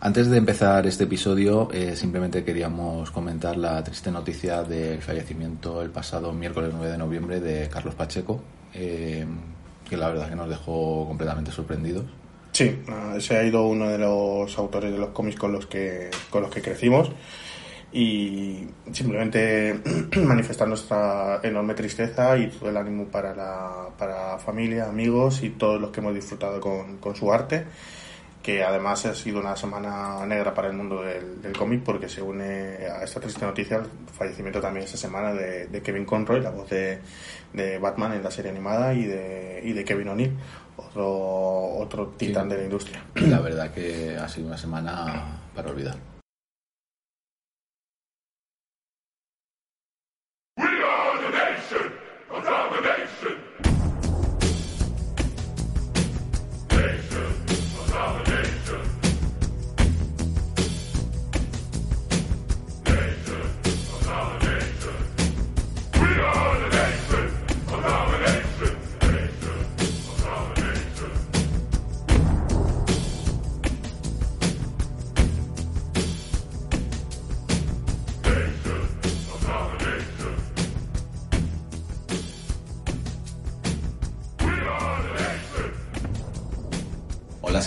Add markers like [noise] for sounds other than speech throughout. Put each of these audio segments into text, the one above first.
Antes de empezar este episodio, eh, simplemente queríamos comentar la triste noticia del fallecimiento el pasado miércoles 9 de noviembre de Carlos Pacheco, eh, que la verdad que nos dejó completamente sorprendidos. Sí, ah, se ha ido uno de los autores de los cómics con los que, con los que crecimos y simplemente [clears throat] manifestar nuestra enorme tristeza y todo el ánimo para la, para familia, amigos y todos los que hemos disfrutado con, con su arte que además ha sido una semana negra para el mundo del, cómic porque se une a esta triste noticia el fallecimiento también esta semana de, Kevin Conroy, la voz de, Batman en la serie animada y de, y de Kevin O'Neill, otro, otro titán de la industria. La verdad que ha sido una semana para olvidar.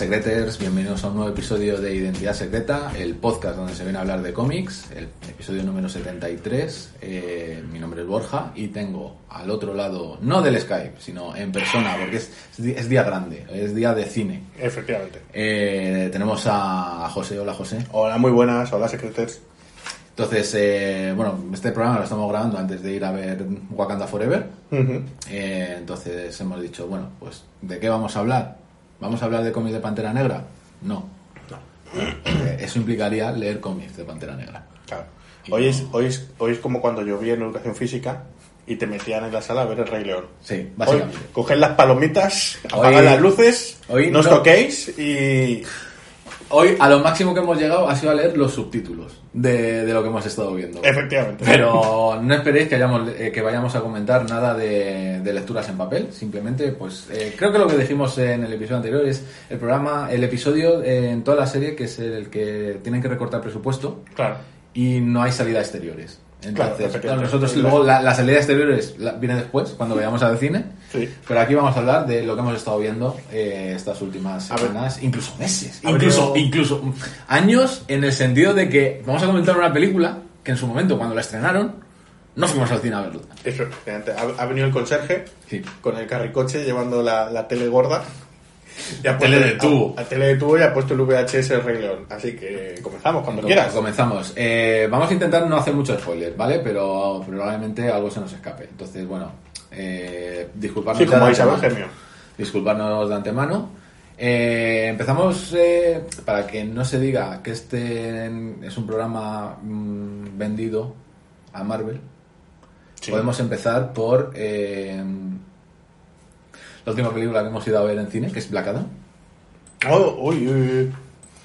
Secreters, bienvenidos a un nuevo episodio de Identidad Secreta, el podcast donde se viene a hablar de cómics, el episodio número 73. Eh, mi nombre es Borja y tengo al otro lado, no del Skype, sino en persona, porque es, día grande, es día de cine. Efectivamente. Eh, tenemos a José. Hola, José. Hola, muy buenas. Hola, Secreters. Entonces, eh, bueno, este programa lo estamos grabando antes de ir a ver Wakanda Forever. entonces hemos dicho, bueno, pues, ¿de qué vamos a hablar? ¿Vamos a hablar de cómics de Pantera Negra? No. Eh, eso implicaría leer cómics de Pantera Negra. Claro. Hoy es, hoy, es, hoy es como cuando yo vi en educación física y te metían en la sala a ver el Rey León. Sí, básicamente. Hoy, las palomitas, apagar las luces, hoy no os toquéis y Hoy a lo máximo que hemos llegado ha sido a leer los subtítulos de, lo que hemos estado viendo. Efectivamente. Pero no esperéis que, hayamos, eh, que vayamos a comentar nada de, lecturas en papel. Simplemente, pues eh, creo que lo que dijimos en el episodio anterior es el programa, el episodio en toda la serie que es el que tienen que recortar presupuesto. Claro. Y no hay salida exteriores. Entonces, nosotros luego la, salida exterior viene después, cuando vayamos al cine. Pero aquí vamos a hablar de lo que hemos estado viendo eh, estas últimas semanas, incluso meses, incluso, incluso años, en el sentido de que vamos a comentar una película que en su momento, cuando la estrenaron, no fuimos al cine a verla. Eso, ha, venido el conserje con el carricoche llevando la, la tele gorda a tele de tubo. A, tele de tubo y ha puesto el VHS Rey León. Así que comenzamos cuando quieras. Comenzamos. Eh, vamos a intentar no hacer mucho spoiler, ¿vale? Pero probablemente algo se nos escape. Entonces, bueno, eh, disculparnos. Sí, como de Disculparnos de antemano. Eh, empezamos eh, para que no se diga que este es un programa mm, vendido a Marvel. Podemos empezar por eh, la última película que hemos ido a ver en cine, que es Black Adam. Oh, uy, uy,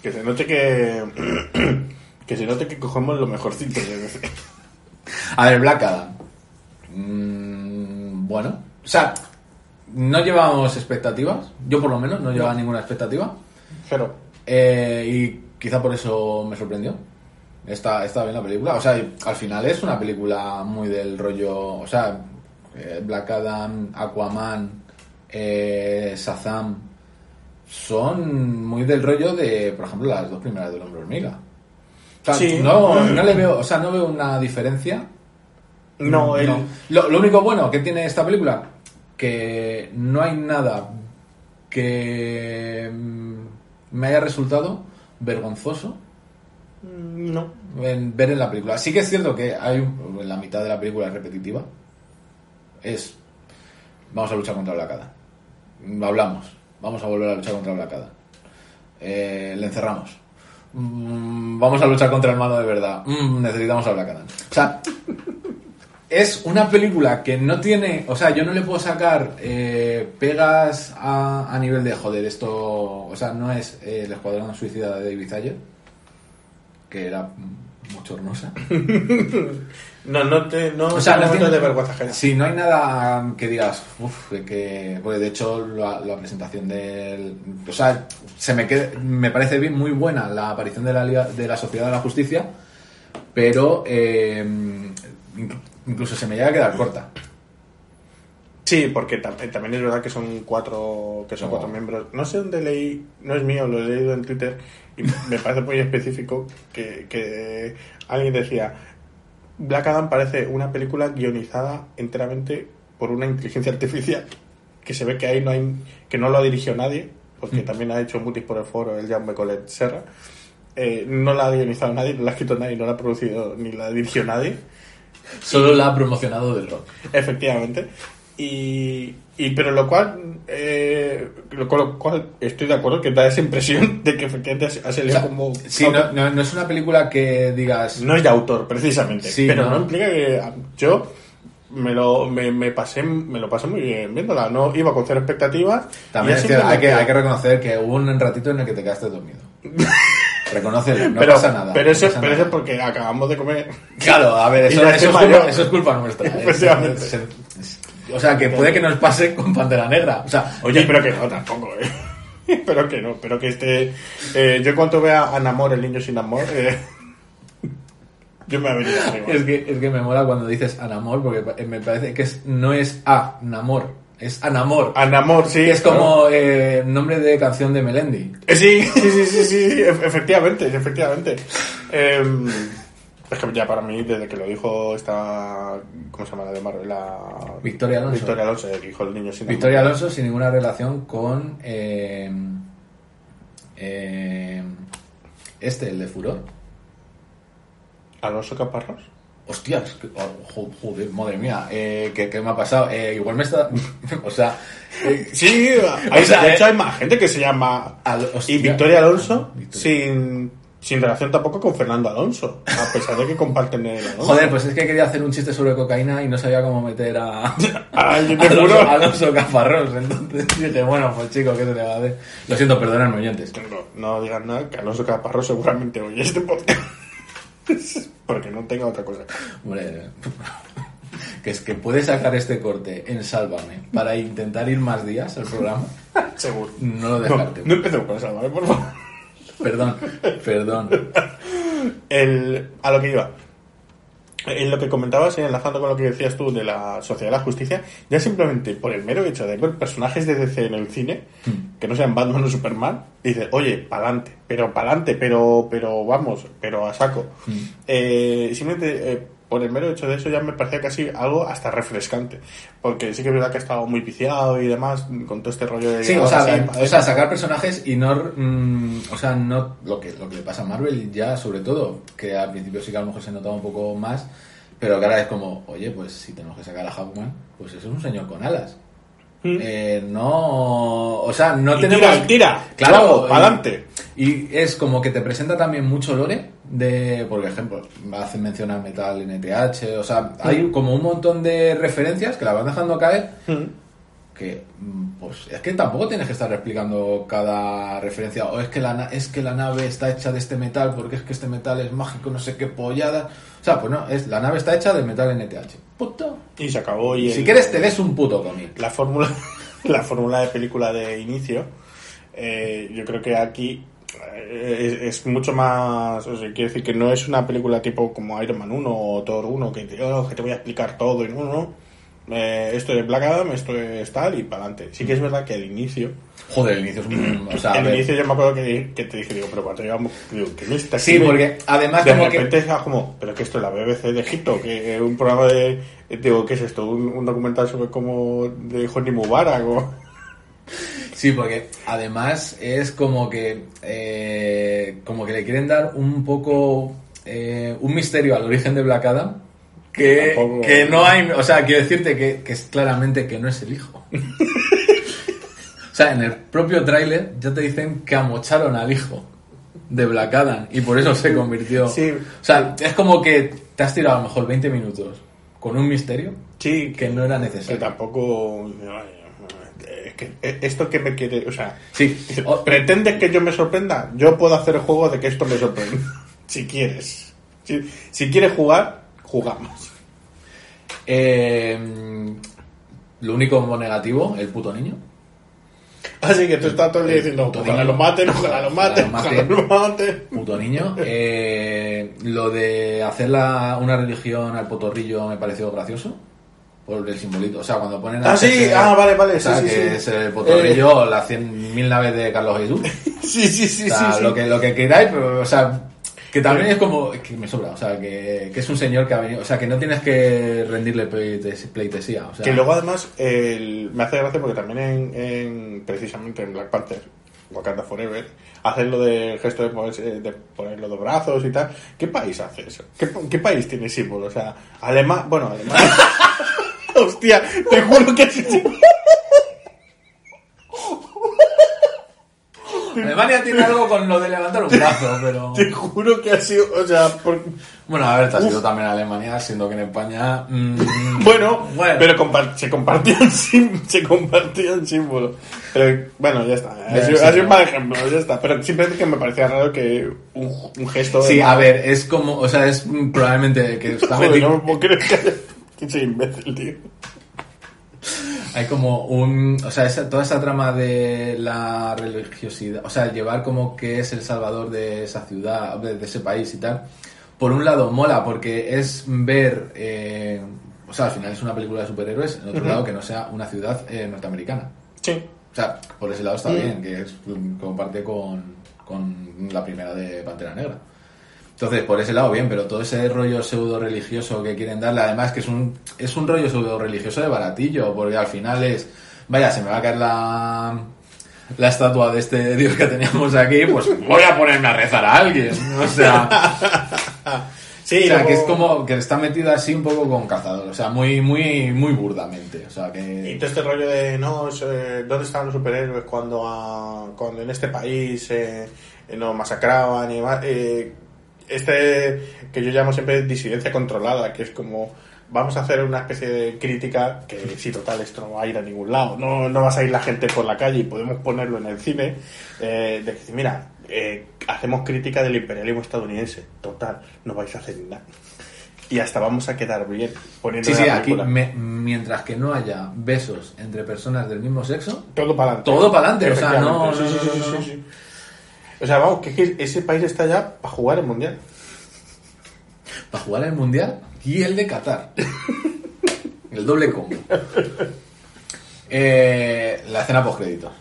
Que se note que. [clears throat] que se note que cogemos lo mejorcito. a ver, Black Adam. Mm, bueno, o sea, no llevábamos expectativas. Yo, por lo menos, no llevaba ninguna expectativa. Pero. Eh, y quizá por eso me sorprendió. Está, está bien la película. O sea, al final es una película muy del rollo. O sea, eh, Black Adam, Aquaman, eh, Shazam, son muy del rollo de, por ejemplo, las dos primeras del Hombre Hormiga. no, no le veo, o sea, no veo una diferencia. No, Lo, único bueno que tiene esta película, que no hay nada que mm, me haya resultado vergonzoso. Mm, no. En ver en la película. Sí que es cierto que hay la mitad de la película es repetitiva. Es vamos a luchar contra la cara hablamos, vamos a volver a luchar contra Black Adam. Eh, le encerramos. Mm, vamos a luchar contra el malo de verdad. Mm, necesitamos a Black Adam. O sea, es una película que no tiene. O sea, yo no le puedo sacar eh, pegas a, nivel de joder. Esto. O sea, no es el Escuadrón Suicida de David Ayer, que era bochornosa. [laughs] No, no te, no O sea, no tiene- de vergüenza ajena. Sí, no hay nada que digas, uff, que. Porque de hecho, la, la presentación del. O sea, se me, qued- me parece bien, muy buena la aparición de la, de la Sociedad de la Justicia, pero. eh, inc- incluso se me llega a quedar corta. Sí, porque eh, también es verdad que son cuatro, que son No. cuatro miembros. No sé dónde leí, no es mío, lo he leído en Twitter y me parece muy específico que, que alguien decía Black Adam parece una película guionizada enteramente por una inteligencia artificial que se ve que ahí no hay, que no lo dirigió nadie, porque Mm. también ha hecho mutis por el foro el Jaume Colet Serra. Eh, no la ha guionizado nadie, no la ha escrito nadie, no la ha producido ni la dirigió nadie. Solo la ha promocionado del rock. Efectivamente. Y, y pero lo cual, eh, lo, con lo cual estoy de acuerdo que da esa impresión [laughs] de que efectivamente ha O salido sea, como... sí, no, no- no es una película que digas. No es de autor, precisamente. Sí, pero no. no. implica que ah, yo me lo, me, me pasé, me lo pasé muy bien viéndola. No iba con cero expectativas. También es hay, que hay que reconocer que hubo un ratito en el que te quedaste dormido. [laughs] Reconócelo, no pero, pasa nada. Pero no eso, pasa pero eso nada. es porque acabamos de comer. Claro, a ver, [laughs] eso, es, culpa, mayor. eso es culpa nuestra. Es- es- o sea, que puede que nos pase con Pantera Negra. O sea, Oye, pero que no, tampoco, ¿eh? [laughs] Pero que no, pero que este... eh, yo en cuanto vea a Namor, el niño sin amor, eh, [laughs] yo me voy a venir arriba. es que, es que me mola cuando dices Anamor, porque me parece que es, no es A, Namor, es Anamor. A Namor, sí. que es claro. como eh, nombre de canción de Melendi. Eh, Sí, [laughs] sí, sí, sí, sí, ef- efectivamente, efectivamente. Eh, es que ya para mí, desde que lo dijo esta... ¿Cómo se llama la de Marvel? La... Victoria Alonso. Victoria Alonso, que dijo el niño sin. Victoria Alonso sin ninguna relación con eh, eh, este, el de Furor. Alonso Caparrós. Hostias, que- oh, jo- joder, madre mía, eh, ¿qué, qué me ha pasado? Igual me está. [laughs] o sea. Sí, hay, O sea, de hecho hay más gente que se llama... Al- hostia. Y Victoria Alonso, Victoria. sin, sin relación tampoco con Fernando Alonso, a pesar de que comparten el Alonso. Joder, pues es que quería hacer un chiste sobre cocaína y no sabía cómo meter a. [laughs] Yo te Alonso, juro. Alonso. Entonces [laughs] dije, bueno, pues chico, ¿qué se le va a hacer? Lo siento, perdonadme, oyentes. No, no digan nada, que Alonso Caparrós seguramente oye este podcast. [laughs] Porque no tenga otra cosa. Hombre, que es que puede sacar este corte en Sálvame para intentar ir más días al programa. Seguro. No lo No, descarte. no empecemos con ¿vale? Por favor. Perdón, perdón. El, a lo que iba. En lo que comentabas, y enlazando con lo que decías tú de la Sociedad de la Justicia, ya simplemente por el mero hecho de ver personajes de DC en el cine, Hmm. que no sean Batman o Superman, dices, oye, pa'lante, pero pa'lante, pero, pero vamos, pero a saco. Hmm. Eh, simplemente eh, por el mero hecho de eso ya me parecía casi algo hasta refrescante, porque sí que es verdad que ha estado muy viciado y demás con todo este rollo de... Sí, o sea, sí, o sea, sacar personajes y no, mm, o sea, no lo que lo que le pasa a Marvel ya sobre todo, que al principio sí que a lo mejor se notaba un poco más, pero que ahora es como, oye, pues si tenemos que sacar a Hawkman, pues eso es un señor con alas. Mm. Eh, no, o sea, no Y tenemos tira, tira, claro, pa'lante. Y es como que te presenta también mucho lore de, por ejemplo, hace mención al metal NTH, o sea, hay como un montón de referencias que la van dejando caer Mm. que mm, pues es que tampoco tienes que estar explicando cada referencia o es que la es que la nave está hecha de este metal porque es que este metal es mágico no sé qué pollada o sea pues no es la nave está hecha de metal NTH puto Y se acabó. Y si el- quieres te des un puto cómic la fórmula [laughs] la fórmula de película de inicio eh, yo creo que aquí es, es mucho más o sea, quiero decir que no es una película tipo como Iron Man 1 o Thor 1 que te, oh, que te voy a explicar todo y no, no Eh, esto es Black Adam esto es tal y para adelante sí que es verdad que el inicio joder el inicio es un, o sea, el inicio yo me acuerdo que, que te dije digo pero cuando íbamos digo ¿qué me estás sí porque además de como que repente era como, pero que esto es la BBC de Egipto, que es un programa de, digo, ¿qué es esto? Un, un documental sobre cómo de Hosni Mubarak o... Sí, porque además es como que eh, como que le quieren dar un poco eh, un misterio al origen de Black Adam que, Tampoco- que no hay, o sea, quiero decirte que, que es claramente que no es el hijo. [laughs] o sea, en el propio tráiler ya te dicen que amocharon al hijo de Black Adam y por eso se convirtió. Sí. O sea, es como que te has tirado a lo mejor 20 minutos con un misterio Sí, que no era que necesario. tampoco... Es que esto que me quiere, o sea, Sí, [laughs] ¿pretendes que yo me sorprenda? Yo puedo hacer el juego de que esto me sorprenda, [laughs] si quieres. Si, si quieres jugar, jugamos. Eh, lo único negativo, el puto niño. Así que tú estás todo el día El diciendo, ojalá lo maten, ojalá lo maten, Ojalá lo maten. Puto niño. Eh, lo de hacer la- una religión al potorrillo me pareció gracioso. Por el simbolito. O sea, cuando ponen a Ah, sí, ah, vale, vale, o sea, sí, sí, que sí. es el potorrillo, las cien mil naves de Carlos Jesús. [laughs] Sí, sí, sí, O sea, sí, sí. Lo, que, lo que queráis, pero, o sea, que también es como, que me sobra, o sea, que, que es un señor que ha venido, o sea, que no tienes que rendirle pleite- pleitesía, o sea, Que luego además el- me hace gracia porque también en, en- precisamente en Black Panther, Wakanda Forever, hacen lo del gesto de, ponerse- de poner los dos brazos y tal. ¿Qué país hace eso? ¿Qué, qué país tiene símbolo? O sea, Alemania, bueno, Alemania. [laughs] [laughs] Hostia, te juro que sí. Alemania tiene algo con lo de levantar un brazo, pero... Te juro que ha sido, o sea, por- Bueno, a ver, te has ido también Alemania, siendo que en España... mm, bueno, Bueno. pero compar- se compartían se compartían símbolos. Pero bueno, ya está. Ha Bien, sido, sí, ha sido un mal ejemplo, ya está. Pero simplemente que me parecía raro que un, un gesto de Sí, a ver, es como, o sea, es probablemente que [laughs] está Joder, metido- no me puedo creer que soy imbécil, tío. Hay como un. O sea, esa- toda esa trama de la religiosidad. O sea, llevar como que es el salvador de esa ciudad, de, de ese país y tal. Por un lado, mola porque es ver. eh, o sea, al final es una película de superhéroes. En otro lado, que no sea una ciudad eh, norteamericana. Sí. O sea, por ese lado está bien, que es, comparte con, con la primera de Pantera Negra. Entonces, por ese lado, bien, pero todo ese rollo pseudo religioso que quieren darle, además que es un, es un rollo pseudo religioso de baratillo, porque al final es, vaya, se me va a caer la, la estatua de este dios que teníamos aquí, pues voy a ponerme a rezar a alguien. O sea, Sí, o sea que es como que está metida así un poco con cazador, o sea, muy, muy, muy burdamente. O sea, Y que. todo este rollo de, no, eh, ¿dónde estaban los superhéroes cuando, a- cuando en este país eh, nos masacraban y? Eh, este, que yo llamo siempre disidencia controlada, que es como, vamos a hacer una especie de crítica que, sí, total, esto no va a ir a ningún lado, no, no va a salir la gente por la calle y podemos ponerlo en el cine, eh, de que, mira, eh, hacemos crítica del imperialismo estadounidense, total, no vais a hacer nada. Y hasta vamos a quedar bien poniendo Sí, aquí, me- mientras que no haya besos entre personas del mismo sexo, Todo para adelante. Todo pa'lante, o sea, no-. O sea, vamos, que, es que ese país está ya para jugar el mundial. para jugar el Mundial y el de Qatar. el doble combo. Eh, la escena postcréditos.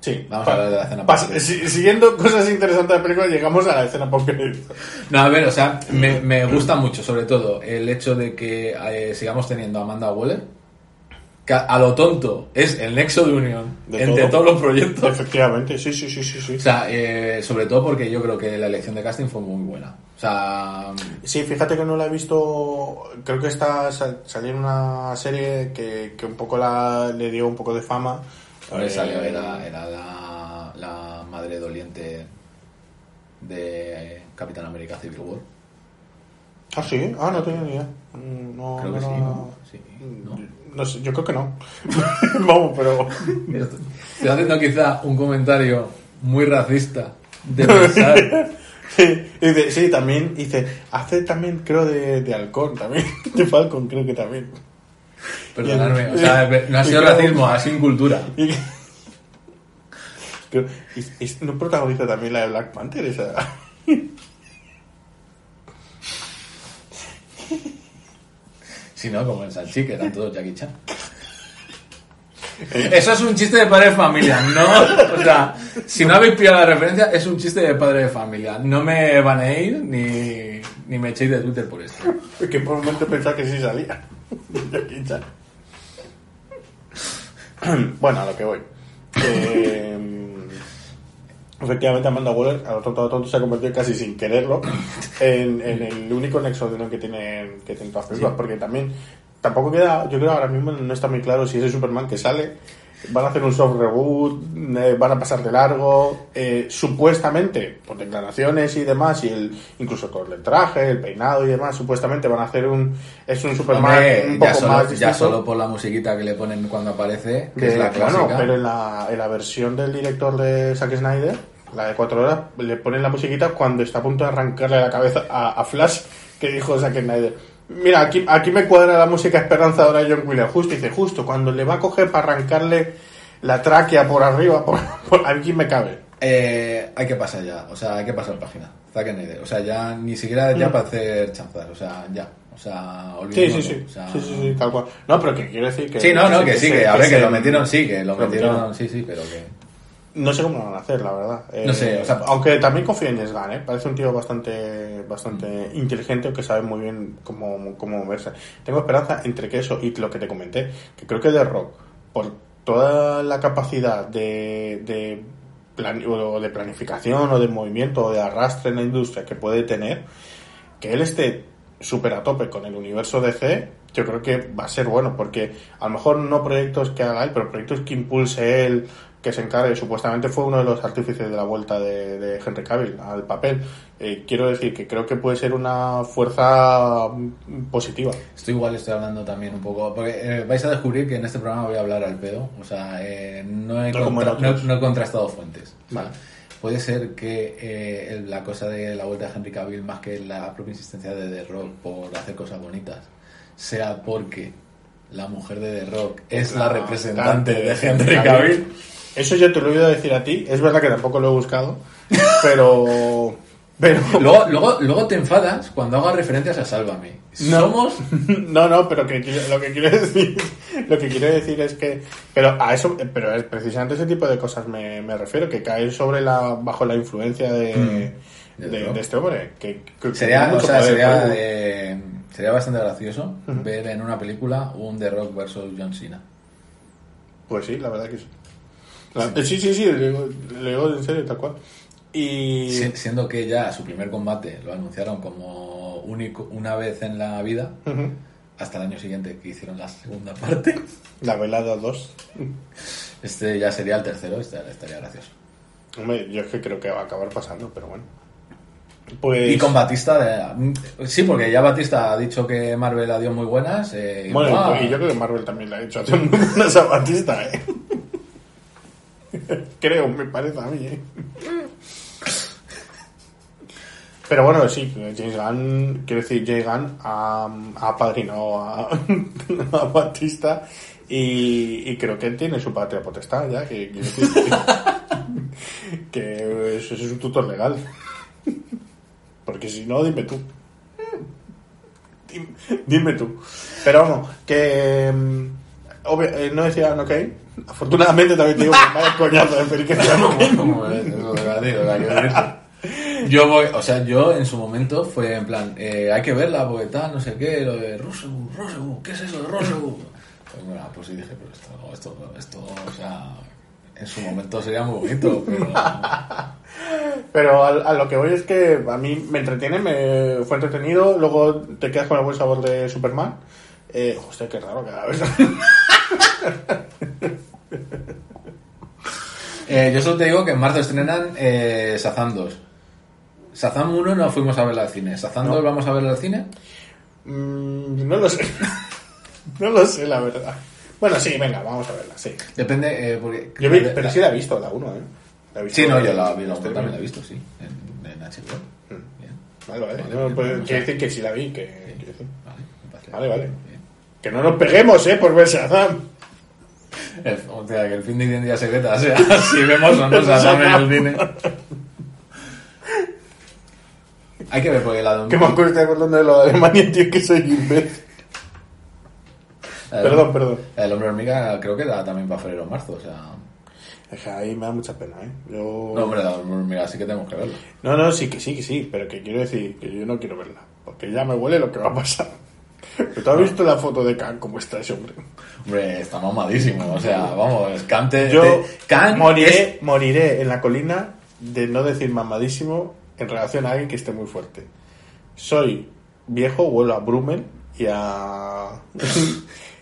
Sí. Vamos a hablar de la escena si- siguiendo cosas interesantes de la película, llegamos a la escena post No, a ver, o sea, me, me gusta mucho, sobre todo, el hecho de que eh, sigamos teniendo a Amanda Waller. Que a, lo tonto es el nexo de unión De entre todo. todos los proyectos. Efectivamente, sí, sí, sí, sí, sí. O sea, eh, sobre todo porque yo creo que la elección de casting fue muy buena. O sea, Sí, fíjate que no la he visto. Creo que está sal- salió en una serie que, que un poco la, le dio un poco de fama. Hombre, Eh, salió, era, era la, la madre doliente de Capitán América Civil War. Ah, sí, ah, no tenía ni idea. Mm, No, Creo que no sí, ¿no? Sí, ¿no? No sé, yo creo que no. [laughs] Vamos, pero. Estoy haciendo quizá un comentario muy racista de pensar. [laughs] Y dice, sí, también dice, hace también, creo, de, de halcón también. [laughs] De Falcon, creo que también. Perdonadme, o sea, no ha sido Y racismo, ha sido incultura. Y, creo- no protagoniza también la de Black Panther, esa. Si no, como en Sanchi, que eran todos Jackie Chan. [laughs] Eso es un chiste de padre de familia, no. O sea, si no habéis pillado la referencia, es un chiste de padre de familia. No me baneéis ni, ni me echéis de Twitter por esto. Que por un momento pensaba que sí salía. [laughs] Jackie Chan. [clears throat] bueno, a lo que voy. [laughs] efectivamente, Amanda Waller, a lo lo se ha convertido casi sin quererlo en, en el único nexo de unión que tienen, que tienen todas las películas. Porque también, tampoco queda, yo creo ahora mismo no está muy claro si ese Superman que sale van a hacer un soft reboot, eh, van a pasar de largo, eh, supuestamente, por declaraciones y demás, y el, incluso con el traje, el peinado y demás, supuestamente van a hacer un, es un Superman Hombre, un poco ya, solo, más ya solo por la musiquita que le ponen cuando aparece, que es la clásica. pero en la, en la versión del director de Zack Snyder, la de cuatro horas, le ponen la musiquita cuando está a punto de arrancarle la cabeza a, a Flash, que dijo Zack Snyder. Mira, aquí, aquí me cuadra la música esperanzadora de John Williams. Justo, dice, justo, cuando le va a coger para arrancarle la tráquea por arriba, por, [laughs] por aquí me cabe. Eh, hay que pasar ya, o sea, hay que pasar página. Zack Snyder. O sea, ya ni siquiera ya Mm. para hacer chanzas, o sea, ya. O sea, Sí, sí, sí. o sea, sí, sí, sí, tal cual. No, pero que quiero decir que... Sí, no, no, que sí, que a ver, que se- lo metieron, sí, que lo metieron. sí, sí, pero que... No sé cómo lo van a hacer, la verdad. Eh, No sé, o sea- aunque también confío en Gunn, ¿eh? Parece un tío bastante, bastante inteligente que sabe muy bien cómo, cómo moverse. Tengo esperanza entre que eso y lo que te comenté, que creo que The Rock, por toda la capacidad de, de, plan- o de planificación o de movimiento o de arrastre en la industria que puede tener, que él esté súper a tope con el universo DC, yo creo que va a ser bueno, porque a lo mejor no proyectos que haga él, pero proyectos que impulse él, que se encargue, supuestamente fue uno de los artífices de la vuelta de, de Henry Cavill al papel. Eh, quiero decir que creo que puede ser una fuerza mm, positiva. Esto igual estoy hablando también un poco, porque eh, vais a descubrir que en este programa voy a hablar al pedo, o sea, eh, no, he No contra- no- otros. no he contrastado fuentes. o sea, Vale. Puede ser que eh, la cosa de la vuelta de Henry Cavill, más que la propia insistencia de The Rock por hacer cosas bonitas, sea porque la mujer de The Rock es la representante de Henry Cavill. Eso yo te lo he oído decir a ti. Es verdad que tampoco lo he buscado, pero... [laughs] pero Luego, luego, luego te enfadas cuando hagas referencias a Sálvame. No. Somos [laughs] No, no, pero que lo que quiero [laughs] decir, lo que quiero decir es que, pero a eso, pero es precisamente ese tipo de cosas me, me refiero, que caen sobre la, bajo la influencia de, Mm. de, este hombre, que, Sería, o sea, sería, eh, sería bastante gracioso ver en una película un The Rock versus John Cena. Pues sí, la verdad que sí. Eh, sí, sí, sí, le digo, en serio, tal cual. Y Si- siendo que ya su primer combate lo anunciaron como único una vez en la vida, Ujú. hasta el año siguiente que hicieron la segunda parte. la velada 2. Este ya sería el tercero, estaría gracioso. Hombre, yo es que creo que va a acabar pasando, pero bueno. Pues... Y con Batista, de- sí, porque ya Batista ha dicho que Marvel la dio muy buenas. eh, Bueno, ah, y yo creo que Marvel también le ha hacer muy buenas a [laughs] Batista, ¿eh? [laughs] creo, me parece a mí, ¿eh? Pero bueno, sí, James Gunn, quiero decir, James Gunn ha, ha apadrinado a, [laughs] a Batista y, creo que él tiene su patria potestad ya, que, que, [laughs] que eso es un tutor legal. Porque si no, dime tú. Dime, dime tú. Pero vamos, que. mm, obvio- eh, no decía que Afortunadamente también te digo que vaya coñazo de decirlo. Yo voy, o sea, yo en su momento fue en plan, eh, hay que verla porque tal, no sé qué, lo de Rosewood, Rosewood, ¿qué es eso de Rosewood? Pues bueno, pues sí dije, pero esto, esto, esto, o sea, en su momento sería muy bonito, pero Pero a, a lo que voy es que a mí me entretiene, me fue entretenido. Luego te quedas con el buen sabor de Superman. Eh, hostia, qué raro cada vez. [laughs] Eh, yo solo te digo que en marzo estrenan eh, Shazam 2. Shazam 1 no fuimos a verla al cine. Shazam No. 2 vamos a verla al cine. Mm, no lo sé. [laughs] no lo sé, la verdad. Bueno, sí, venga, vamos a verla, sí. Depende, eh, porque... Yo vi- pero sí la he visto, la 1, ¿eh? La he visto Sí, no, yo la vi, la también la he visto, sí, en, en HBO. Mm. Bien. Vale, vale. Vale, No, bien, pues, quiere decir que sí la vi, que... decir. Vale, Vale, vale. Que no nos peguemos, ¿eh? Por ver Shazam. El, o sea, que el fin de identidad secreta sea [laughs] si vemos o no Shazam en el cine. Hay que ver porque la de Que me acuerdo, estoy acordando de lo de Alemania, tío, que soy imbécil. de- Perdón, perdón. Del hombre hormiga creo que da también para febrero o marzo, o sea... Es que ahí me da mucha pena, ¿eh? Yo... No, hombre, del hombre hormiga sí que tenemos que verla. No, no, sí que sí, que sí, pero que quiero decir que yo no quiero verla, porque ya me huele lo que va a pasar. Pero tú has visto la foto de Khan, cómo está ese hombre. Hombre, está mamadísimo, o sea, vamos, Cante... Yo Can moriré, moriré en la colina de no decir mamadísimo en relación a alguien que esté muy fuerte. Soy viejo, vuelo a Brummel y a... [laughs]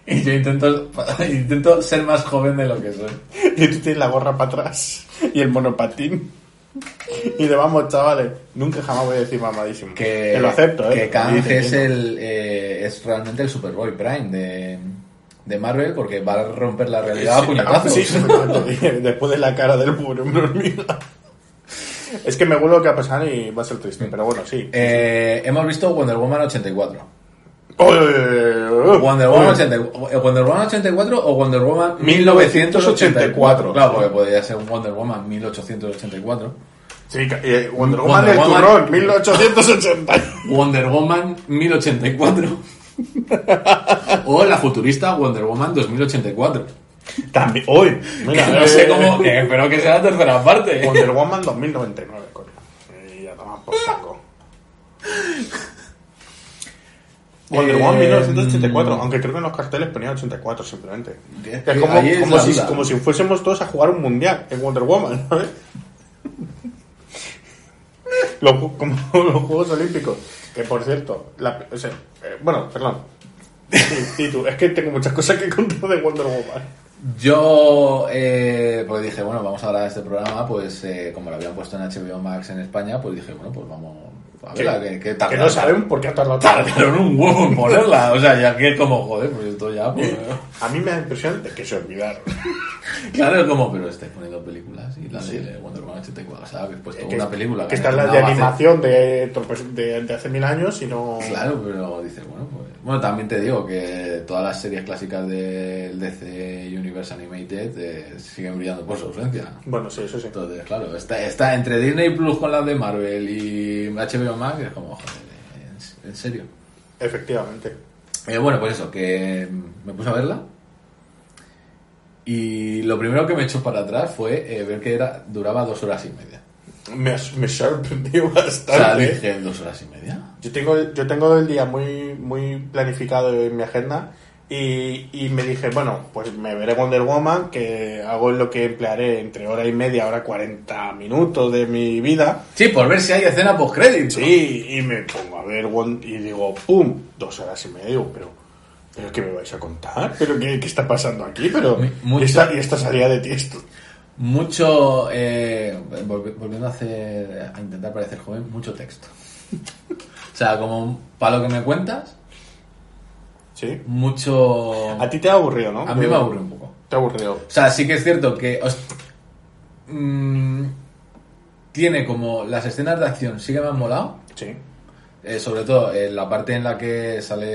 Y yo intento, intento ser más joven de lo que soy. [laughs] y tú tienes la gorra para atrás y el monopatín. [laughs] Y de vamos, chavales, nunca jamás voy a decir mamadísimo. Que, lo acepto, ¿eh? Que Kang es, el, eh, es realmente el Superboy Prime de, de Marvel porque va a romper la realidad a Sí, puñetazos. sí, efectivamente. [laughs] después de la cara del pobre hombre hormiga. Es que me huelo lo que va a pasar y va a ser triste, pero bueno, sí. Eh, hemos visto Wonder Woman 84. Wonder Woman, Oye. 80 eh, Wonder Woman 84 o Wonder Woman 1984. Claro, porque podría ser un Wonder Woman 1884. Sí, eh, Wonder Woman Wonder del Woman. turrón, 1880. [laughs] Wonder Woman 1084. o la futurista Wonder Woman 2084. También, hoy. Mira, no sé eh, cómo. que espero que sea la tercera parte. Wonder Woman 2099, coño. Y ya toman por saco. [laughs] Wonder Woman Eh, 1984, aunque creo que en los carteles ponía 84 simplemente. Es como, es como, si, duda. como si fuésemos todos a jugar un mundial en Wonder Woman, ¿sabes? [laughs] Los, como [laughs] los Juegos Olímpicos. Que por cierto, la- o sea, eh, bueno, perdón. [laughs] Y tú, es que tengo muchas cosas que contar de Wonder Woman. Yo, eh, pues dije, bueno, vamos a grabar este programa, pues eh, como lo habían puesto en HBO Max en España, pues dije, bueno, pues vamos a verla, que, que, que tardaron- no saben por qué ha tardado. Tardaron un huevo en ponerla, o sea, ya que como, joder, pues esto ya, pues... A mí me da la impresión de que se olvidaron. [laughs] Claro, es como, pero estáis poniendo películas y la de Wonder Woman 84, o sea, habéis puesto que, una película que están las no de animación de, de hace mil años y no. Claro, pero dices, bueno, pues... Bueno, también te digo que todas las series clásicas del DC Universe Animated eh, siguen brillando por su ausencia. Bueno, sí, eso sí. Entonces, claro, está, está entre Disney Plus con las de Marvel y HBO Max, es como, joder, en, serio. Efectivamente. Eh, bueno, pues eso, que me puse a verla. Y lo primero que me echó para atrás fue eh, ver que era duraba dos horas y media. Me, me sorprendió [laughs] O sea, bastante. dije, ¿dos horas y media? Yo tengo, yo tengo el día muy, muy planificado en mi agenda y, y me dije, bueno, pues me veré Wonder Woman, que hago lo que emplearé entre hora y media, hora 40 minutos de mi vida. Sí, por ver si hay escena post-crédito. Sí, y me pongo a ver y digo, ¡pum! Dos horas y media, digo, pero... ¿Pero qué me vais a contar? ¿Pero qué, qué está pasando aquí? Pero, mucho- ¿y, esta, y esta salida de tiesto? Mucho, eh, volvi- volviendo a hacer, a intentar parecer joven, mucho texto. [laughs] O sea, como para lo que me cuentas, ¿Sí? mucho... A ti te ha aburrido, ¿no? A mí me aburre un poco. Te ha aburrido. O sea, sí que es cierto que os- mm, tiene como las escenas de acción sí que me han molado. Sí. eh, sobre todo en la parte en la que sale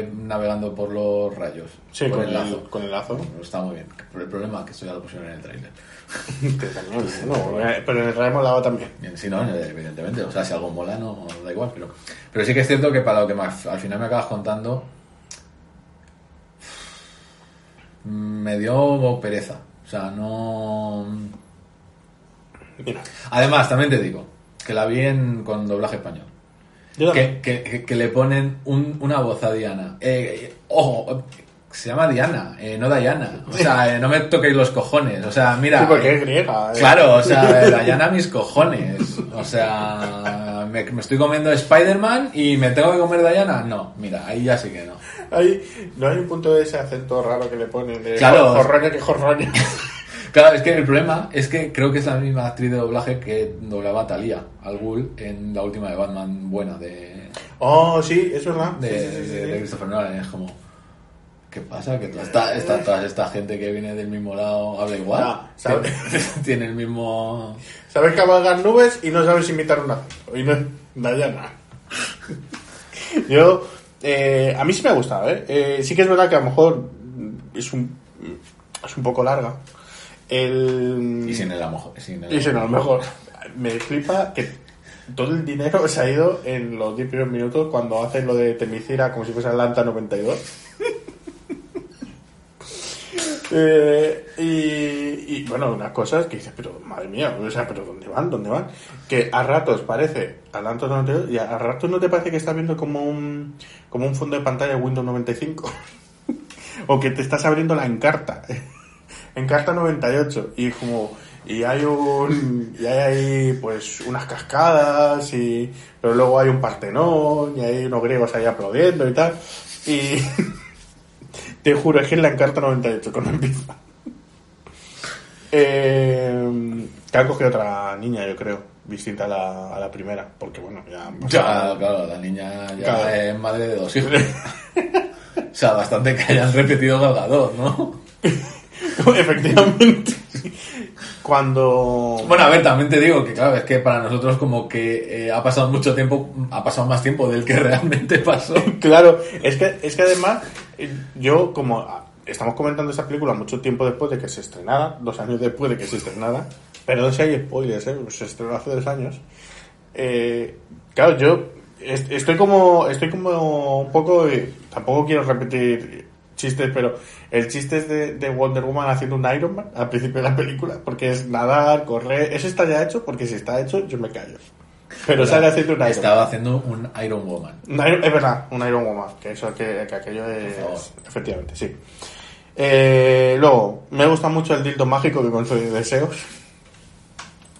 eh, navegando por los rayos. Sí, con el el, lazo. con el lazo. Bueno, está muy bien. Pero el problema es que esto ya lo pusieron en el trailer. [laughs] No, eh, pero en el Rey molaba también. Si no, evidentemente. O sea, si algo mola, no da igual. Pero, pero sí que es cierto que para lo que me- al final me acabas contando, me dio pereza. O sea, no. Mira, Además, también te digo que la vi en, con doblaje español. yo también. Que, que- que le ponen un- una voz a Diana. Eh, eh, ojo, se llama Diana, eh, no Diana. O sea, eh, no me toquéis los cojones. O sea, mira. Sí, porque eh, es griega. eh. Claro, o sea, Diana mis cojones. O sea, me, me estoy comiendo Spider-Man y me tengo que comer Diana. No, mira, ahí ya sí que no. Hay, no hay un punto de ese acento raro que le ponen de Claro. jorroña que jorroña. [laughs] Claro, es que el problema es que creo que es la misma actriz de doblaje que doblaba Talia al Ghul en la última de Batman buena de, Oh, sí, es verdad. de, Sí, sí, sí, sí, de- sí. de Christopher Nolan. Es como, ¿qué pasa? Que toda esta, esta- toda esta gente que viene del mismo lado habla igual. Ah, ¿sabes? Tiene, [laughs] tiene el mismo. Sabes cabalgar nubes y no sabes imitar un acento. Y no es Dayana. [laughs] Yo, eh, a mí sí me ha gustado, ¿eh? Eh, Sí que es verdad que a lo mejor es un, es un poco larga. El... Y sin el amor. Sin el, Y si no, a lo mejor me flipa que todo el dinero se ha ido en los 10 primeros minutos cuando hacen lo de Temicira como si fuese Atlanta 92. [laughs] Eh, y, y, bueno, unas cosas que dices, pero madre mía, o sea, pero ¿dónde van? ¿Dónde van? Que a ratos parece Atlanta 92 y a, a ratos no te parece que estás viendo como un, como un fondo de pantalla de Windows 95 [laughs] o que te estás abriendo la encarta [laughs] encarta 98 y como y hay un y hay ahí pues unas cascadas y pero luego hay un partenón y hay unos griegos ahí aplaudiendo y tal y [laughs] te juro es que es la encarta 98 cuando empieza eh, que han cogido otra niña yo creo distinta a la, a la primera porque bueno ya Ya, claro, la niña ya Claro. es madre de dos hijos. o sea, bastante que hayan repetido Galgador, ¿no? [laughs] Efectivamente. cuando... Bueno, a ver, también te digo que, claro, es que para nosotros como que eh, ha pasado mucho tiempo, ha pasado más tiempo del que [laughs] realmente pasó. Claro, es que, es que además, yo como ah, estamos comentando esta película mucho tiempo después de que se estrenara, dos años después de que se estrenara, perdón si hay spoilers, ¿eh? se estrenó hace dos años. Eh, claro, yo est- estoy como, estoy como un poco, tampoco quiero repetir chistes, pero el chiste es de, de Wonder Woman haciendo un Iron Man al principio de la película, porque es nadar, correr, eso está ya hecho, porque si está hecho, yo me callo. Pero sale haciendo un Iron Estaba Man. haciendo un Iron Woman. Es verdad, un Iron Woman, que eso que, que aquello es. Efectivamente, sí. Eh, luego, me gusta mucho el dildo mágico que concede deseos.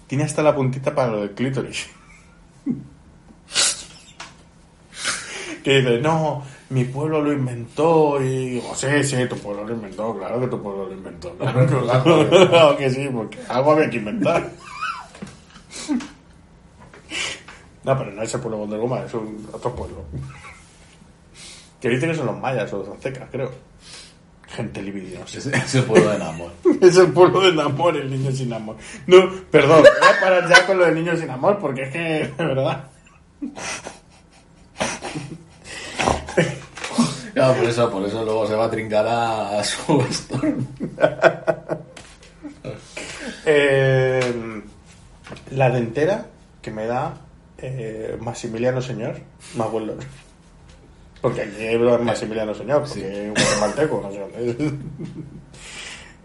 Tiene hasta la puntita para lo del clítoris. [laughs] que dice, no, mi pueblo lo inventó y digo, sí, sí, tu pueblo lo inventó, claro que tu pueblo lo inventó. Claro, Claro, claro que sí, porque algo había que inventar. [laughs] No, pero no es el pueblo de Wonder Woman, es un otro pueblo. Que dicen que son los mayas o los aztecas, creo. Gente libidinosa. Es, es el pueblo de Namor. [laughs] Es el pueblo del amor, el niño sin amor. No, perdón, voy a parar ya con lo del niño sin amor, porque es que, de verdad. Claro, por eso, por eso luego se va a trincar a, a su Storm. [laughs] Eh, la dentera que me da eh, Maximiliano Señor, más abuelo. Porque aquí es Maximiliano Señor, porque Sí. es un guatemalteco, no sé dónde es.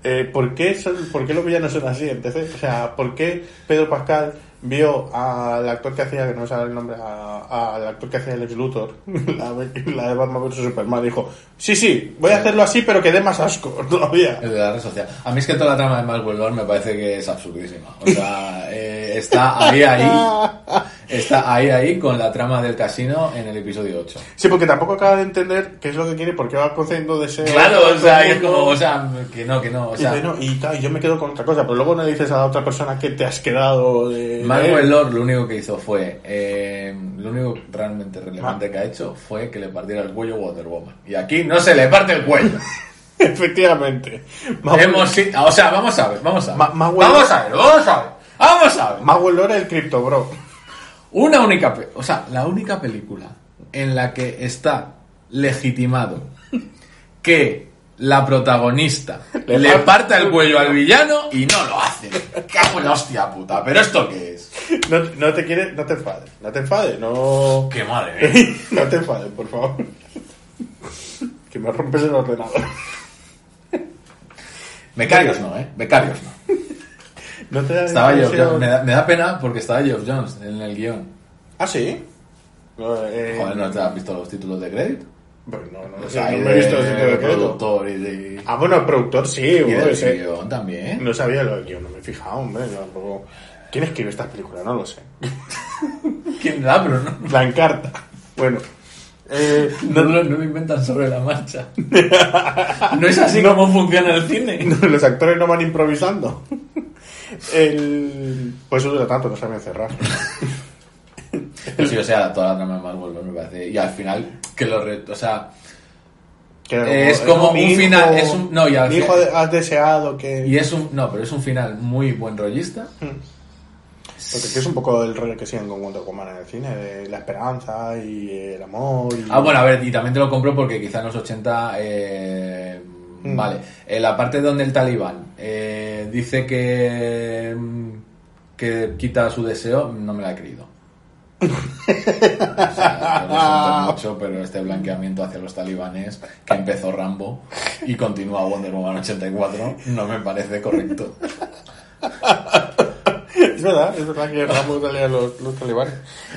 Eh, ¿por, qué son, ¿Por qué los villanos son así? Entonces, o sea, ¿por qué Pedro Pascal vio al actor que hacía, que no me sale el nombre, al actor que hacía el ex Luthor, [laughs] la, la de Batman vs Superman, dijo, sí, sí, voy a hacerlo así, pero que dé más asco [laughs] todavía. El de la red social. A mí es que toda la trama de Lord me parece que es absurdísima. O sea, eh, está ahí, ahí. [laughs] Está ahí, ahí con la trama del casino en el episodio 8. Sí, porque tampoco acaba de entender qué es lo que quiere, por qué va concediendo deseos. Claro, o sea, es como, o sea, que no, que no. O Y sea, dice, no, y yo me quedo con otra cosa, pero luego no dices a la otra persona que te has quedado de... De- Lord lo único que hizo fue, eh, lo único realmente relevante Ma- que ha hecho fue que le partiera el cuello a Wonder Woman. Y aquí no se le parte el cuello. [laughs] Efectivamente. Hemos, o sea, vamos a ver, vamos a ver. Ma- vamos a ver, vamos a ver. Vamos a ver. Es el Crypto Bro. Una única, o sea, la única película en la que está legitimado que la protagonista Le parta el cuello al villano y no lo hace. Cago en la hostia puta, pero esto qué es? No, no te quieres, no te enfades, no te enfades, no... Qué madre mía. [laughs] no te enfades, por favor. que me rompes el ordenador. Becarios no, eh. Becarios no. No te da Estaba Geoff Jones. Me da, me da pena porque estaba Geoff Jones en el guion. Ah, sí. No, eh, Joder, ¿no te has visto los títulos de crédito? Pero no, no, O sea, no me he visto el sitio de crédito. y de... Ah, bueno, el productor sí, y bueno, del ese- guion también. No sabía lo del guion, no me he fijado, hombre. Yo tampoco... ¿Quién escribe estas películas? No lo sé. [laughs] ¿Quién da, pero no? La encarta. Bueno. Eh, No, lo- no lo inventan sobre la marcha. [laughs] No es así como funciona el cine. los actores no van improvisando. El... Pues eso dura tanto, no saben cerrar. [laughs] Pues sí, o sea, toda la trama de Marvel me parece. Y al final, que lo. re- o sea, Que Es como un hijo- final, es un- no, y al Mi hijo has deseado que... y es un. No, pero es un final muy buen rollista. Porque aquí es un poco el rollo que siguen con Wonder Woman en el cine, de la esperanza y el amor. Y... Ah, bueno, a ver, y también te lo compro porque quizá en los 80. eh, Mm. Vale, en la parte donde el talibán eh, dice que. que quita su deseo, no me la he creído. O sea, [laughs] mucho, pero este blanqueamiento hacia los talibanes que empezó Rambo y continúa Wonder Woman 84 no me parece correcto. Es verdad, es verdad que Rambo salía los, los talibanes.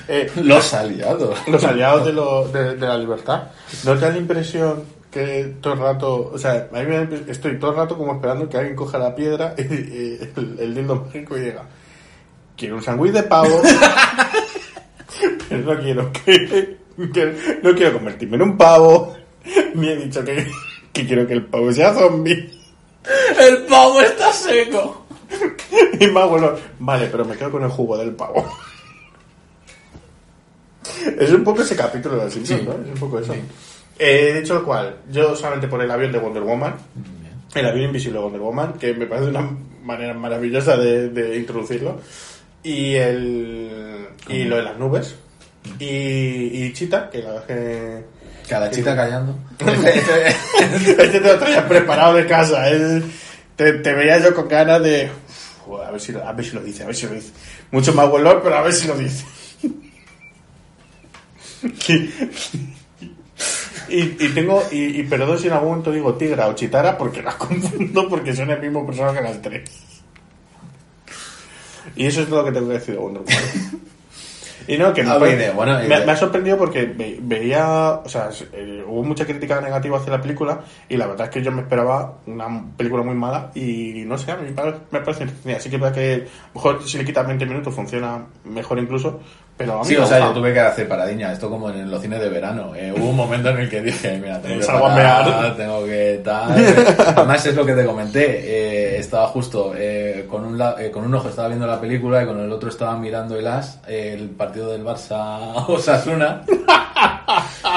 Eh, Los aliados. los aliados de, lo- de, de la libertad. ¿No te da la impresión que todo el rato, o sea, a mí me la estoy todo el rato como esperando que alguien coja la piedra [laughs] y, y el, el dildo mágico y diga, quiero un sándwich de pavo, [laughs] pero no quiero que, que- no quiero convertirme en un pavo, [laughs] ni he dicho que, que quiero que el pavo sea zombie. ¡El pavo está seco! Y más bueno, vale, pero me quedo con el jugo del pavo. Es un poco ese capítulo de los Simpsons, Sí. ¿no? Es un poco eso. Sí. Eh, dicho lo cual, yo solamente por el avión de Wonder Woman, el avión invisible de Wonder Woman, que me parece una manera maravillosa de, de introducirlo. Y el y lo de las nubes. Y, y Chita, que la verdad es que Cada chita callando. [laughs] este te lo traías preparado de casa. es- te, te veía yo con ganas de. "Uf, a, ver si lo, a ver si lo dice, a ver si lo dice. Mucho más olor, pero a ver si lo dice. [laughs] [laughs] y, y tengo. Y, y perdón si en algún momento digo tigra o chitara porque las [laughs] confundo porque son el mismo personaje las tres. Y eso es todo lo que tengo que decir de Wonder Woman. [laughs] Y no, que me, ha sorprendido porque ve- veía, o sea, eh, hubo mucha crítica negativa hacia la película y la verdad es que yo me esperaba una película muy mala y no sé, a mí me parece, entretenida. Así que verdad que mejor si le quitas 20 minutos funciona mejor incluso, pero Sí, o sea, yo tuve que hacer paradiña, esto como en los cines de verano. Eh, hubo un momento en el que dije, mira, tengo que parar, tengo que tal. Además es lo que te comenté, eh, estaba justo eh, con, un la- eh, con un ojo estaba viendo la película y con el otro estaba mirando el AS, eh, el partido del Barça [laughs] Osasuna.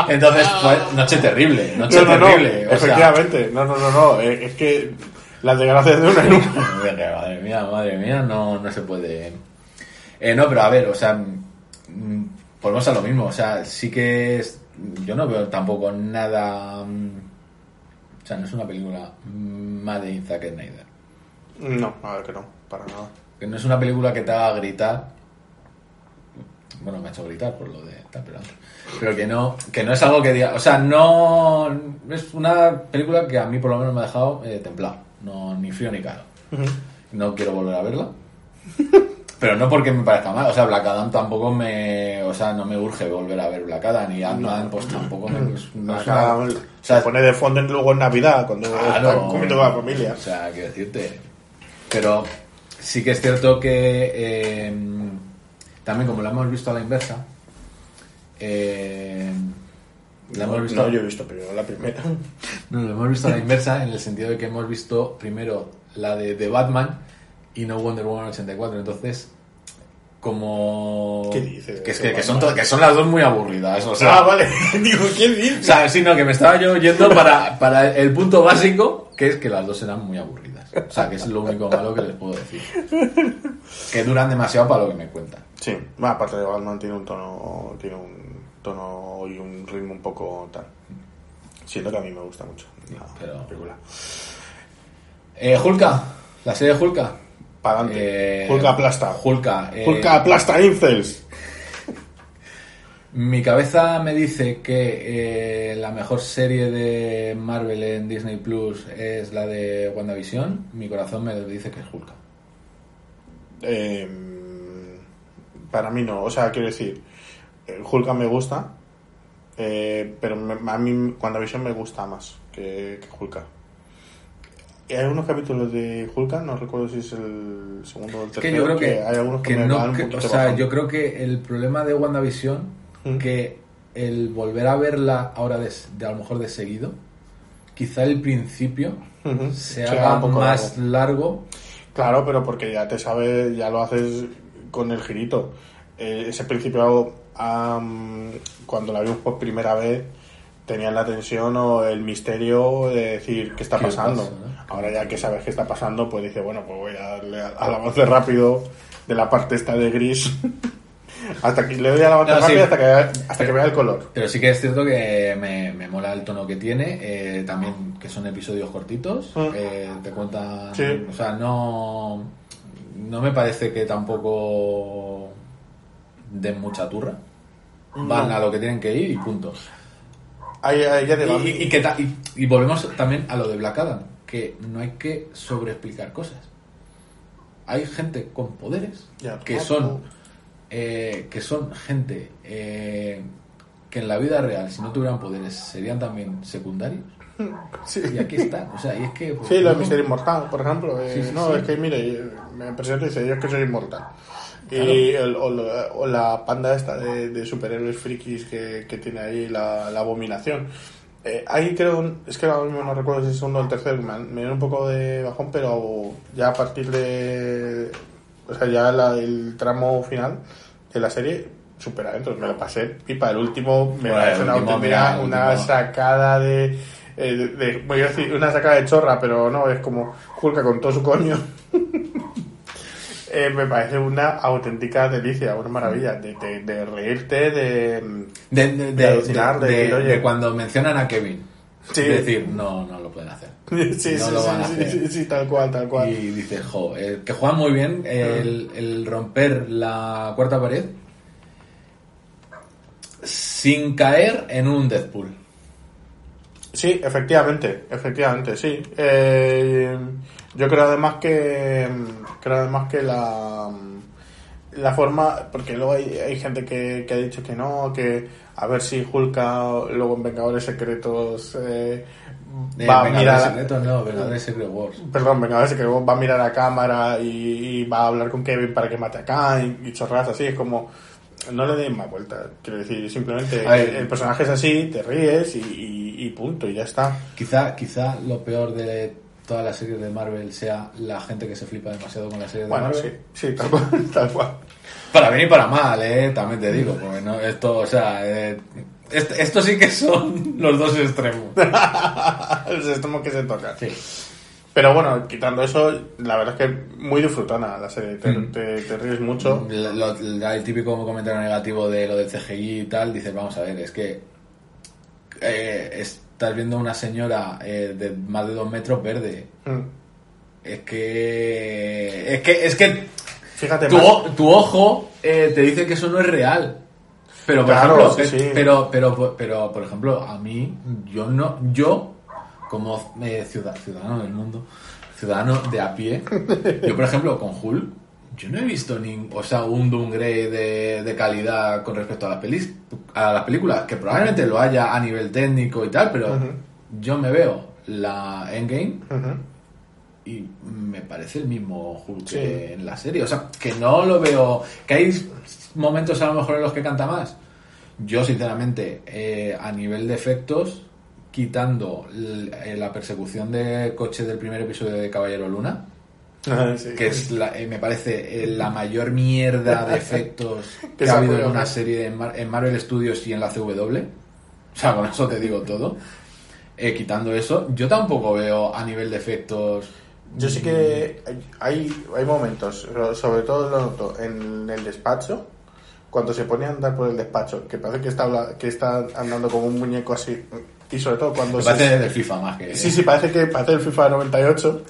Entonces noche terrible, noche No, no, no, terrible. sea, efectivamente, no, no, no, no, eh, es que las desgracias de una en una. [laughs] Madre mía, madre mía, no, no se puede. Eh, no, pero a ver, o sea, volvemos a lo mismo. O sea, sí que es. Yo no veo tampoco nada. mm, O sea, no es una película mm, Made in Zack Snyder. No, a ver que no, para nada. Que no es una película que te haga gritar. Bueno, me ha hecho gritar por lo de tal, pero, pero que no, que no es algo que diga. O sea, no. Es una película que a mí por lo menos me ha dejado eh, templado. No, ni frío ni calor. No quiero volver a verla. [laughs] Pero no porque me parezca mal, o sea, Black Adam tampoco me, o sea, no me urge volver a ver Black Adam y Ant-Man pues tampoco me, no Acá una- o se sea, pone de fondo luego en Navidad cuando Claro. están comiendo con la familia. O sea, quiero decirte. Pero sí que es cierto que eh, también como la hemos visto a la inversa, eh, la hemos visto, No, yo he visto primero la primera. [laughs] no, la hemos visto a la inversa en el sentido de que hemos visto primero la de, de Batman y no Wonder Woman 84. Entonces, como... ¿Qué dices? Que, es que, que son, que son las dos muy aburridas. O sea, ah, vale. [laughs] Digo, ¿quién o dice? sea, sí, no, que me estaba yo yendo para, para el punto básico, que es que las dos eran muy aburridas. O sea, que es lo único malo que les puedo decir. Que duran demasiado para lo que me cuentan. Sí, bueno, aparte de Batman tiene un tono, tiene un tono y un ritmo un poco tal. Siento que a mí me gusta mucho la Pero- película. Eh, Hulka, la serie Hulka. Para adelante. Eh, Hulk aplasta. Hulka. eh, Hulk aplasta incels. Mi cabeza me dice que eh, la mejor serie de Marvel en Disney Plus es la de WandaVision. Mi corazón me dice que es Hulka. Eh, para mí no, o sea, quiero decir, eh, Hulk me gusta, eh, pero me- a mí WandaVision me gusta más que, que Hulk. Y Hay algunos capítulos de Hulk, no recuerdo si es el segundo o el Es que tercero, yo creo que, hay algunos que, que me no, dan un que- poquito o sea, yo creo que el problema de WandaVision, Mm. que el volver a verla ahora de, de a lo mejor de seguido, quizá el principio Ujú. se Se haga un poco más largo. largo. Claro, pero porque ya te sabes, ya lo haces con el girito. Eh, ese principio, am, cuando la vimos por primera vez, tenían la tensión o el misterio de decir qué está ¿Qué pasando. pasa? Ahora ya que sabes qué está pasando, pues dice, bueno, pues voy a darle al avance rápido de la parte esta de gris. [laughs] hasta que le doy al avance No, sí. rápido hasta que, vea- hasta que vea el color. Pero sí que es cierto que me, me mola el tono que tiene, eh, también que son episodios cortitos, Mm. eh, te cuentan, Sí. o sea, no, no me parece que tampoco den mucha turra, van No. a lo que tienen que ir y punto. Ahí, ahí ya te va. Y, que ta- y- y volvemos también a lo de Black Adam, que no hay que sobreexplicar cosas. Hay gente con poderes Ya, que no, son eh, que son gente eh, que en la vida real, si no tuvieran poderes, serían también secundarios. [laughs] Sí. Y aquí están. O sea, y es que. pues, Sí, lo de no- Mister Inmortal, por ejemplo. eh, Sí, sí, no, es que mire, me presento y dice, yo es que soy inmortal. Claro. Y el- o, la- o la panda esta de, de superhéroes frikis que, que tiene ahí la, la abominación. Eh, ahí creo, es que ahora mismo no recuerdo si es el segundo o el tercero, me, me dio un poco de bajón, pero ya a partir de. O sea, ya la- el tramo final de la serie, supera adentro, me lo pasé. Y para el último, me Bueno, parece una auténtica- una sacada de, eh, de, de- voy a decir una sacada de chorra, pero no, es como Hulk con todo su coño. [laughs] eh, me parece una auténtica delicia, una maravilla, de, de, de reírte, de... De, de, de, alucinar, de de- decir, oye. de cuando mencionan a Kevin. Sí. Decir, no, no lo pueden hacer. [laughs] Sí, no sí, lo sí, van a hacer. sí, sí, tal cual, tal cual. Y dices, jo, eh, que juegan muy bien el, el romper la cuarta pared sin caer en un Deadpool. Sí, efectivamente, efectivamente, sí. Eh, yo creo además que creo además que la la forma porque luego hay, hay gente que, que ha dicho que no, que a ver si Hulka luego en Vengadores Secretos eh, Eh, va a mirar a- Secretos, no, Vengadores Secret Wars. Perdón, Vengadores Secretos va a mirar a cámara y, y va a hablar con Kevin para que mate a Khan y, y chorradas así, es como no le den más vuelta, quiero decir, simplemente el, el personaje es así, te ríes y, y- y punto, y ya está. Quizá, quizá lo peor de todas las series de Marvel sea la gente que se flipa demasiado con las series de Bueno, sí, Marvel. sí, tal cual, [laughs] tal cual. Para bien y para mal, eh, también te digo, porque no, esto, o sea, eh, est- esto sí que son [laughs] los dos extremos. [laughs] Los extremos que se tocan. Sí. Pero bueno, quitando eso, la verdad es que muy disfrutona la serie, te, Mm. te- te ríes mucho. Lo- lo- el típico comentario negativo de lo del CGI y tal, dices, vamos a ver, es que eh, estás viendo una señora eh, de más de dos metros verde. Mm. Es que. Es que. Es que Fíjate, tu, más- tu ojo eh, te dice que eso no es real. Pero por Claro, ejemplo, sí, pe- sí. pero, pero, pero, por ejemplo, a mí, yo no, yo, como eh, ciudad- ciudadano del mundo, ciudadano de a pie, [laughs] yo por ejemplo, con Hulk, yo no he visto ni, o sea, un downgrade de, de calidad con respecto a las pelis, a las películas, que probablemente lo haya a nivel técnico y tal, pero yo me veo la Endgame y me parece el mismo Hulk Sí. que en la serie. O sea, que no lo veo. Que hay momentos a lo mejor en los que canta más. Yo, sinceramente, eh, a nivel de efectos, quitando eh, la persecución de coche del primer episodio de Caballero Luna, Sí. que es la- eh, me parece eh, la mayor mierda de efectos [laughs] que, se ha ha habido en una serie en, Mar- en Marvel Studios y en la CW. O sea, con eso te digo todo. Eh, quitando eso, yo tampoco veo a nivel de efectos. Yo sí que hay, hay momentos, sobre todo lo noto en el despacho, cuando se pone a andar por el despacho, que parece que está, que está andando como un muñeco así, y sobre todo cuando Me se- parece del FIFA más que. Sí, sí, parece que parece el FIFA 98.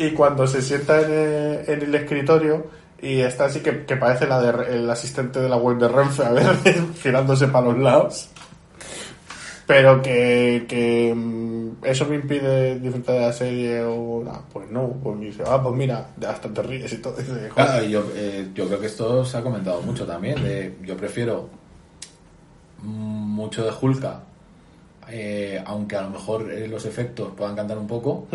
Y cuando se sienta en el, en el escritorio y está así que, que parece la de, el asistente de la web de Renfe, a ver, [laughs] girándose para los lados. Pero que, que mm, eso me impide disfrutar de la serie o no, pues no, pues me dice, ah, pues mira, hasta te ríes y todo. [laughs] Y. Claro, yo, eh, yo creo que esto se ha comentado mucho también. de- yo prefiero mucho de Hulka, eh, aunque a lo mejor eh, los efectos puedan cantar un poco.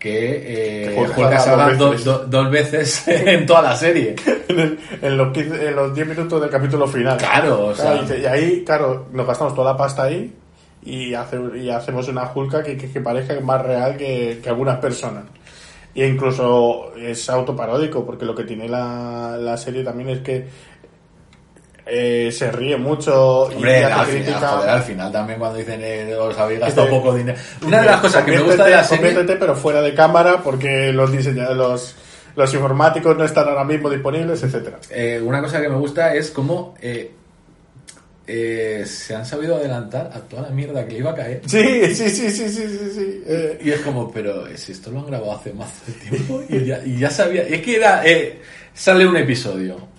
Que, eh, Que salga dos do- dos veces [laughs] en toda la serie. en, el- en los 15 en los 10 minutos del capítulo final. Claro, o sea- Claro, y, ahí, claro, nos gastamos toda la pasta ahí y, hace- y hacemos una Hulka que, que, que parezca más real que, que algunas personas. Y incluso es autoparódico, porque lo que tiene la, la serie también es que eh, se ríe mucho Hombre, y al hace final, crítica. joder, al final también cuando dicen eh, os habéis gastado poco dinero. Una de las cosas que me gusta de la serie... Pero fuera de cámara, porque los diseñadores, los, los informáticos no están ahora mismo disponibles, etcétera Eh, una cosa que me gusta es cómo eh, eh, se han sabido adelantar a toda la mierda que le iba a caer. Sí, sí, sí, sí, sí, sí. sí. Eh, Y es como, pero si esto lo han grabado hace más de tiempo y ya, y ya sabía. Y es que era. eh, sale un episodio.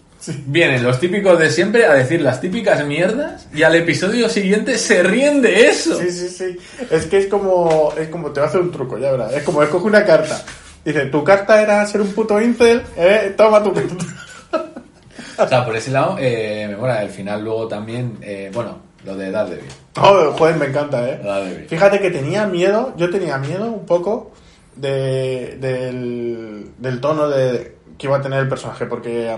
Vienen los típicos de siempre a decir las típicas mierdas y al episodio siguiente se ríen de eso. Sí, sí, sí. Es que es como, es como te va a hacer un truco, ya verás. Es como escoge una carta. Dice, tu carta era ser un puto incel, eh, toma tu carta. O sea, por ese lado, eh, me mola. El final luego también, eh, bueno, lo de Daredevil. Oh, joder, me encanta, eh. Daredevil. Fíjate que tenía miedo, yo tenía miedo un poco de, del, del tono de, que iba a tener el personaje, porque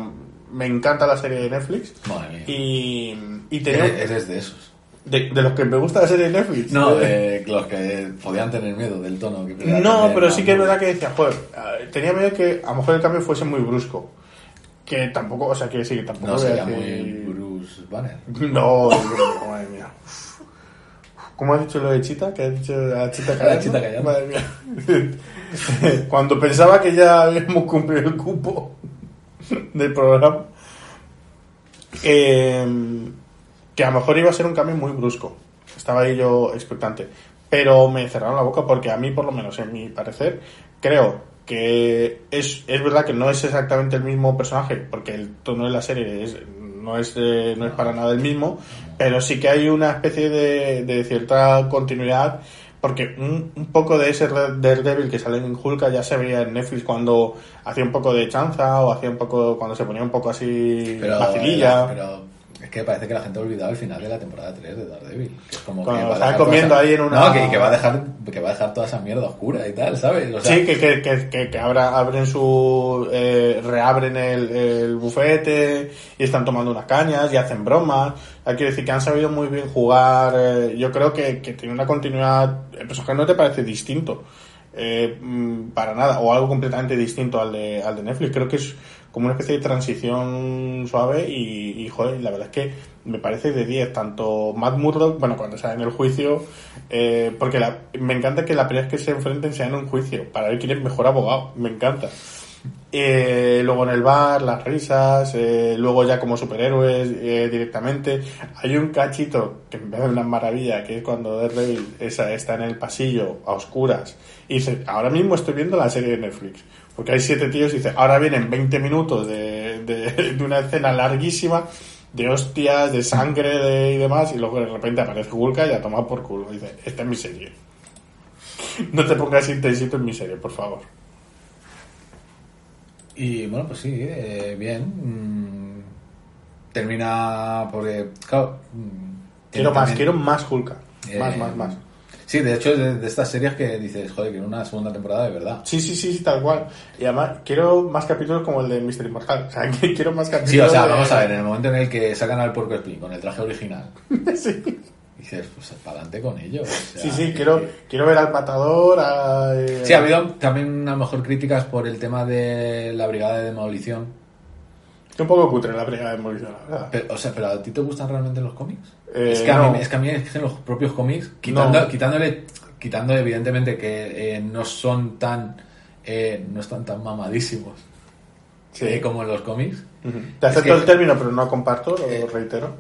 me encanta la serie de Netflix. Madre mía. Y, y tenía... Eres, de esos. De, de los que me gusta la serie de Netflix. No, Eh, de los que podían tener miedo del tono. Que No, pero sí que es verdad que decía, joder, eh, tenía miedo que a lo mejor el cambio fuese muy brusco. Que tampoco, o sea, que sí, que tampoco No sería muy Bruce Banner. [laughs] No, madre mía. ¿Cómo has dicho lo de Chita? ¿Qué has dicho a Chita La callando? Chita callando. Madre mía. [laughs] Cuando pensaba que ya habíamos cumplido el cupo [laughs] del programa, eh, que a lo mejor iba a ser un cambio muy brusco. Estaba ahí yo expectante. Pero me cerraron la boca porque a mí, por lo menos en mi parecer, creo que es, es verdad que no es exactamente el mismo personaje, porque el tono de la serie no, es, eh, no es para nada el mismo, pero sí que hay una especie de cierta continuidad, porque un, un poco de ese Red- Daredevil que sale en Hulk ya se veía en Netflix cuando hacía un poco de chanza o hacía un poco, cuando se ponía un poco así Pero, vacililla. pero es que parece que la gente ha olvidado el final de la temporada 3 de Daredevil. Que es como Cuando que va toda comiendo ahí en una- No, que, que va a dejar, que va a dejar toda esa mierda oscura y tal, ¿sabes? O sea, Sí, que, que, que, que, abra- abren su. eh, reabren el, el bufete y están tomando unas cañas y hacen bromas. Hay que decir que han sabido muy bien jugar. eh, yo creo que, que tiene una continuidad. El personaje no te parece distinto. Eh, mm, para nada. O algo completamente distinto al de, al de Netflix. Creo que es como una especie de transición suave y, y joder, la verdad es que me parece de 10. Tanto Matt Murdock, bueno, cuando sale en el juicio, eh, porque la- me encanta que la primera vez que se enfrenten sea en un juicio, para ver quién es mejor abogado, me encanta. Eh, luego en el bar, las risas, eh, luego ya como superhéroes eh, directamente. Hay un cachito que me parece una maravilla, que es cuando Daredevil esa- está en el pasillo a oscuras y dice, ahora mismo estoy viendo la serie de Netflix. Porque hay siete tíos y dice, ahora vienen 20 minutos de, [laughs] de, una escena larguísima de hostias, de sangre de, y demás, y luego de repente aparece Hulk y a tomar por culo. Y dice, esta es mi serie. [laughs] No te pongas intensito en mi serie, por favor. Y bueno, pues sí, eh, bien. Mm, termina porque, claro. mm, Quiero más, también- quiero más Hulk. eh, Más, más, más. Sí, de hecho, es de, de estas series que dices, joder, quiero una segunda temporada de verdad. Sí, sí, sí, sí, tal cual. Y además, quiero más capítulos como el de Mr. Immortal. O sea, [laughs] que quiero más capítulos. Sí, o sea, de- vamos a ver, en el momento en el que sacan al Porco Spin con el traje original, [laughs] sí, dices, pues para adelante con ello. o sea, sí, sí, que- quiero, quiero ver al matador. A, eh, Sí, ha habido también a lo mejor críticas por el tema de la brigada de demolición. Un poco cutre la primera de demolición, la verdad. Pero, o sea, ¿pero a ti te gustan realmente los cómics? Eh, es, que a mí, es que a mí es que en los propios cómics, quitando, No. quitándole, quitando evidentemente que eh, no son tan eh, no están tan mamadísimos Sí. como en los cómics. Te acepto el término, pero no comparto, lo reitero.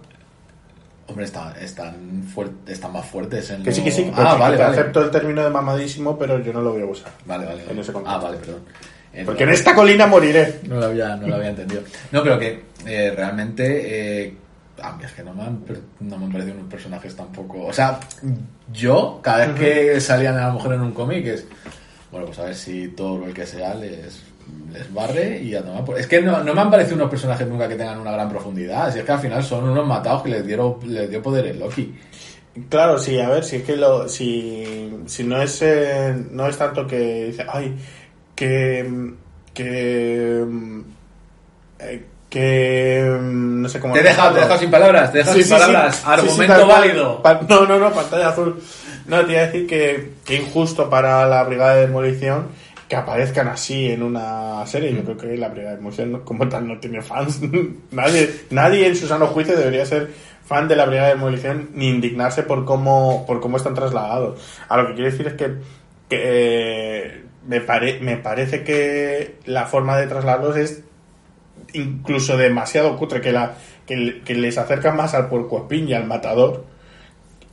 Hombre, están, están, fuer- están más fuertes en Que sí, lo- que sí, Ah, vale, acepto el término de mamadísimo, pero yo no lo voy a usar. Vale, vale. en ese ah, vale, perdón. Porque en esta colina moriré. No lo había, no lo había entendido. No, pero que eh, realmente. Eh, a mí es que no me, han, no me han parecido unos personajes tampoco. O sea, yo, cada vez que salían a lo mejor en un cómic, es. Bueno, pues a ver si todo lo que sea les, les barre y a tomar por. Es que no, no me han parecido unos personajes nunca que tengan una gran profundidad. Si es que al final son unos matados que les, dieron, les dio poder el Loki. Claro, sí, a ver, si es que lo, si, si no es, eh, no es tanto que dice, ay, que, que, eh, que, no sé cómo. Te he dejado, te he dejado sin palabras, te he dejado Sí, sin sí, palabras. Sí, Argumento válido. Pa- no, no, no, pantalla azul. No, te iba a decir que, que injusto para la Brigada de Demolición que aparezcan así en una serie. Mm. Yo creo que la Brigada de Demolición no- como tal no tiene fans. [laughs] nadie, nadie en su sano juicio debería ser fan de la Brigada de Demolición ni indignarse por cómo, por cómo están trasladados. A lo que quiero decir es que, que eh, me, pare- me parece que la forma de trasladarlos es incluso demasiado cutre que la que, que les acerca más al puercoespín y al matador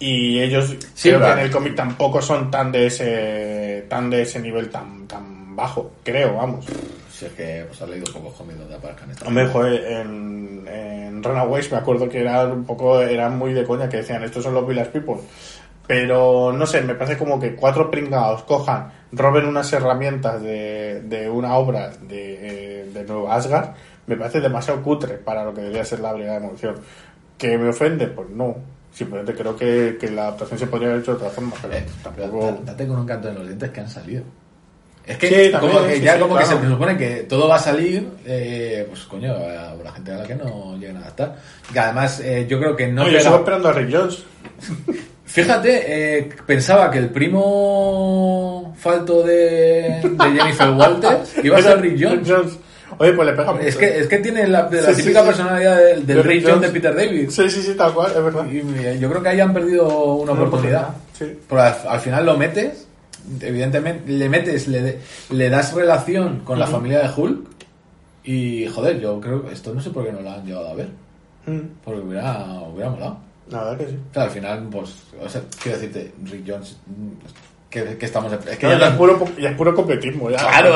y ellos Sí, creo que vale. en el cómic tampoco son tan de ese tan de ese nivel tan tan bajo creo vamos Si es que pues, has leído pocos cómics donde aparezcan estas Hombre, joder, en, en Runaways me acuerdo que eran un poco, eran muy de coña, que decían, estos son los Village People. Pero, no sé, me parece como que cuatro pringados cojan, roben unas herramientas de, de una obra de, eh, de Nueva Asgard, me parece demasiado cutre para lo que debería ser la Brigada de Demolición. ¿Que me ofende? Pues no. Simplemente creo que, que la adaptación se podría haber hecho de otra forma, pero Eh, tampoco... date con un canto en los dientes que han salido. Es que, Sí, también, como que sí, ya sí, como claro. que se supone que todo va a salir, eh, pues coño, a la gente a la que no lleguen a adaptar. Que además, eh, yo creo que no yo pega- sigo esperando a Rick Jones. [laughs] Fíjate, eh, pensaba que el primo falto de, de Jennifer Walters iba a ser [laughs] Rick Jones. Oye, pues le pega mucho. Es que, es que tiene la, la Sí, sí, típica sí. personalidad del, del Rick Jones de. Peter David. Sí, sí, sí, tal cual, es verdad. Y eh, yo creo que ahí han perdido una Una oportunidad. oportunidad, sí. Al, al final lo metes, evidentemente, le metes, le, le das relación con la familia de Hulk. Y joder, yo creo que esto no sé por qué no lo han llevado a ver. Mm, Porque hubiera, hubiera molado. La verdad que sí. O sea, al final, pues, o sea, quiero decirte, Rick Jones, mm, que, que estamos. Es que No, ya es puro, ya es puro completismo, ya. Claro,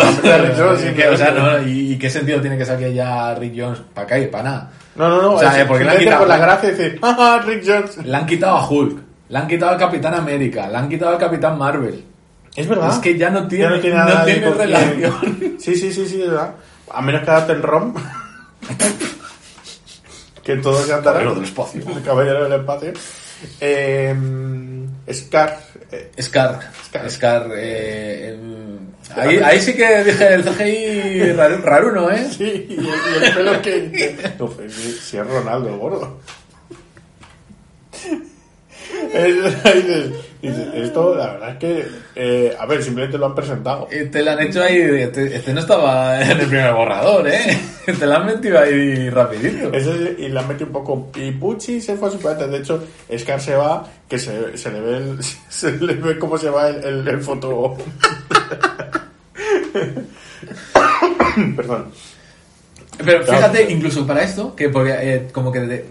Yo, sí, es que, o sea, no, y, qué sentido tiene que saque ya Rick Jones para acá y para nada. No, no, no. O sea, es- eh, porque le han quitado- por la gracia decir, [laughs] ¡ah, Rick Jones! Le han quitado a Hulk, le han quitado al Capitán América, le han quitado al Capitán Marvel. Es verdad. Es que ya no tiene, Ya no tiene, nada tiene relación. Sí, sí, sí, sí, es verdad. A menos que adapten Rom. [laughs] que todo se andará. Caballero del espacio. El caballero del espacio. Eh, Scar. eh, Scar, Scar. Scar, eh, em, ahí, ahí sí que dije el CGI raru- raruno, ¿eh? [laughs] sí, y el, y el pelo que. si, si es Ronaldo [laughs] el gordo. Es- esto, la verdad es que. eh, a ver, simplemente lo han presentado. Te lo han hecho ahí, este, este no estaba en el primer borrador, ¿eh? Te lo han metido ahí rapidito. Eso y le han metido un poco. Y Pucci se fue a su planeta. De hecho, Scar se va, que se, se le ve el, [laughs] se le ve cómo se va el, el, el foto. [laughs] Perdón. Pero Claro. fíjate, incluso para esto, que podía, eh, como que,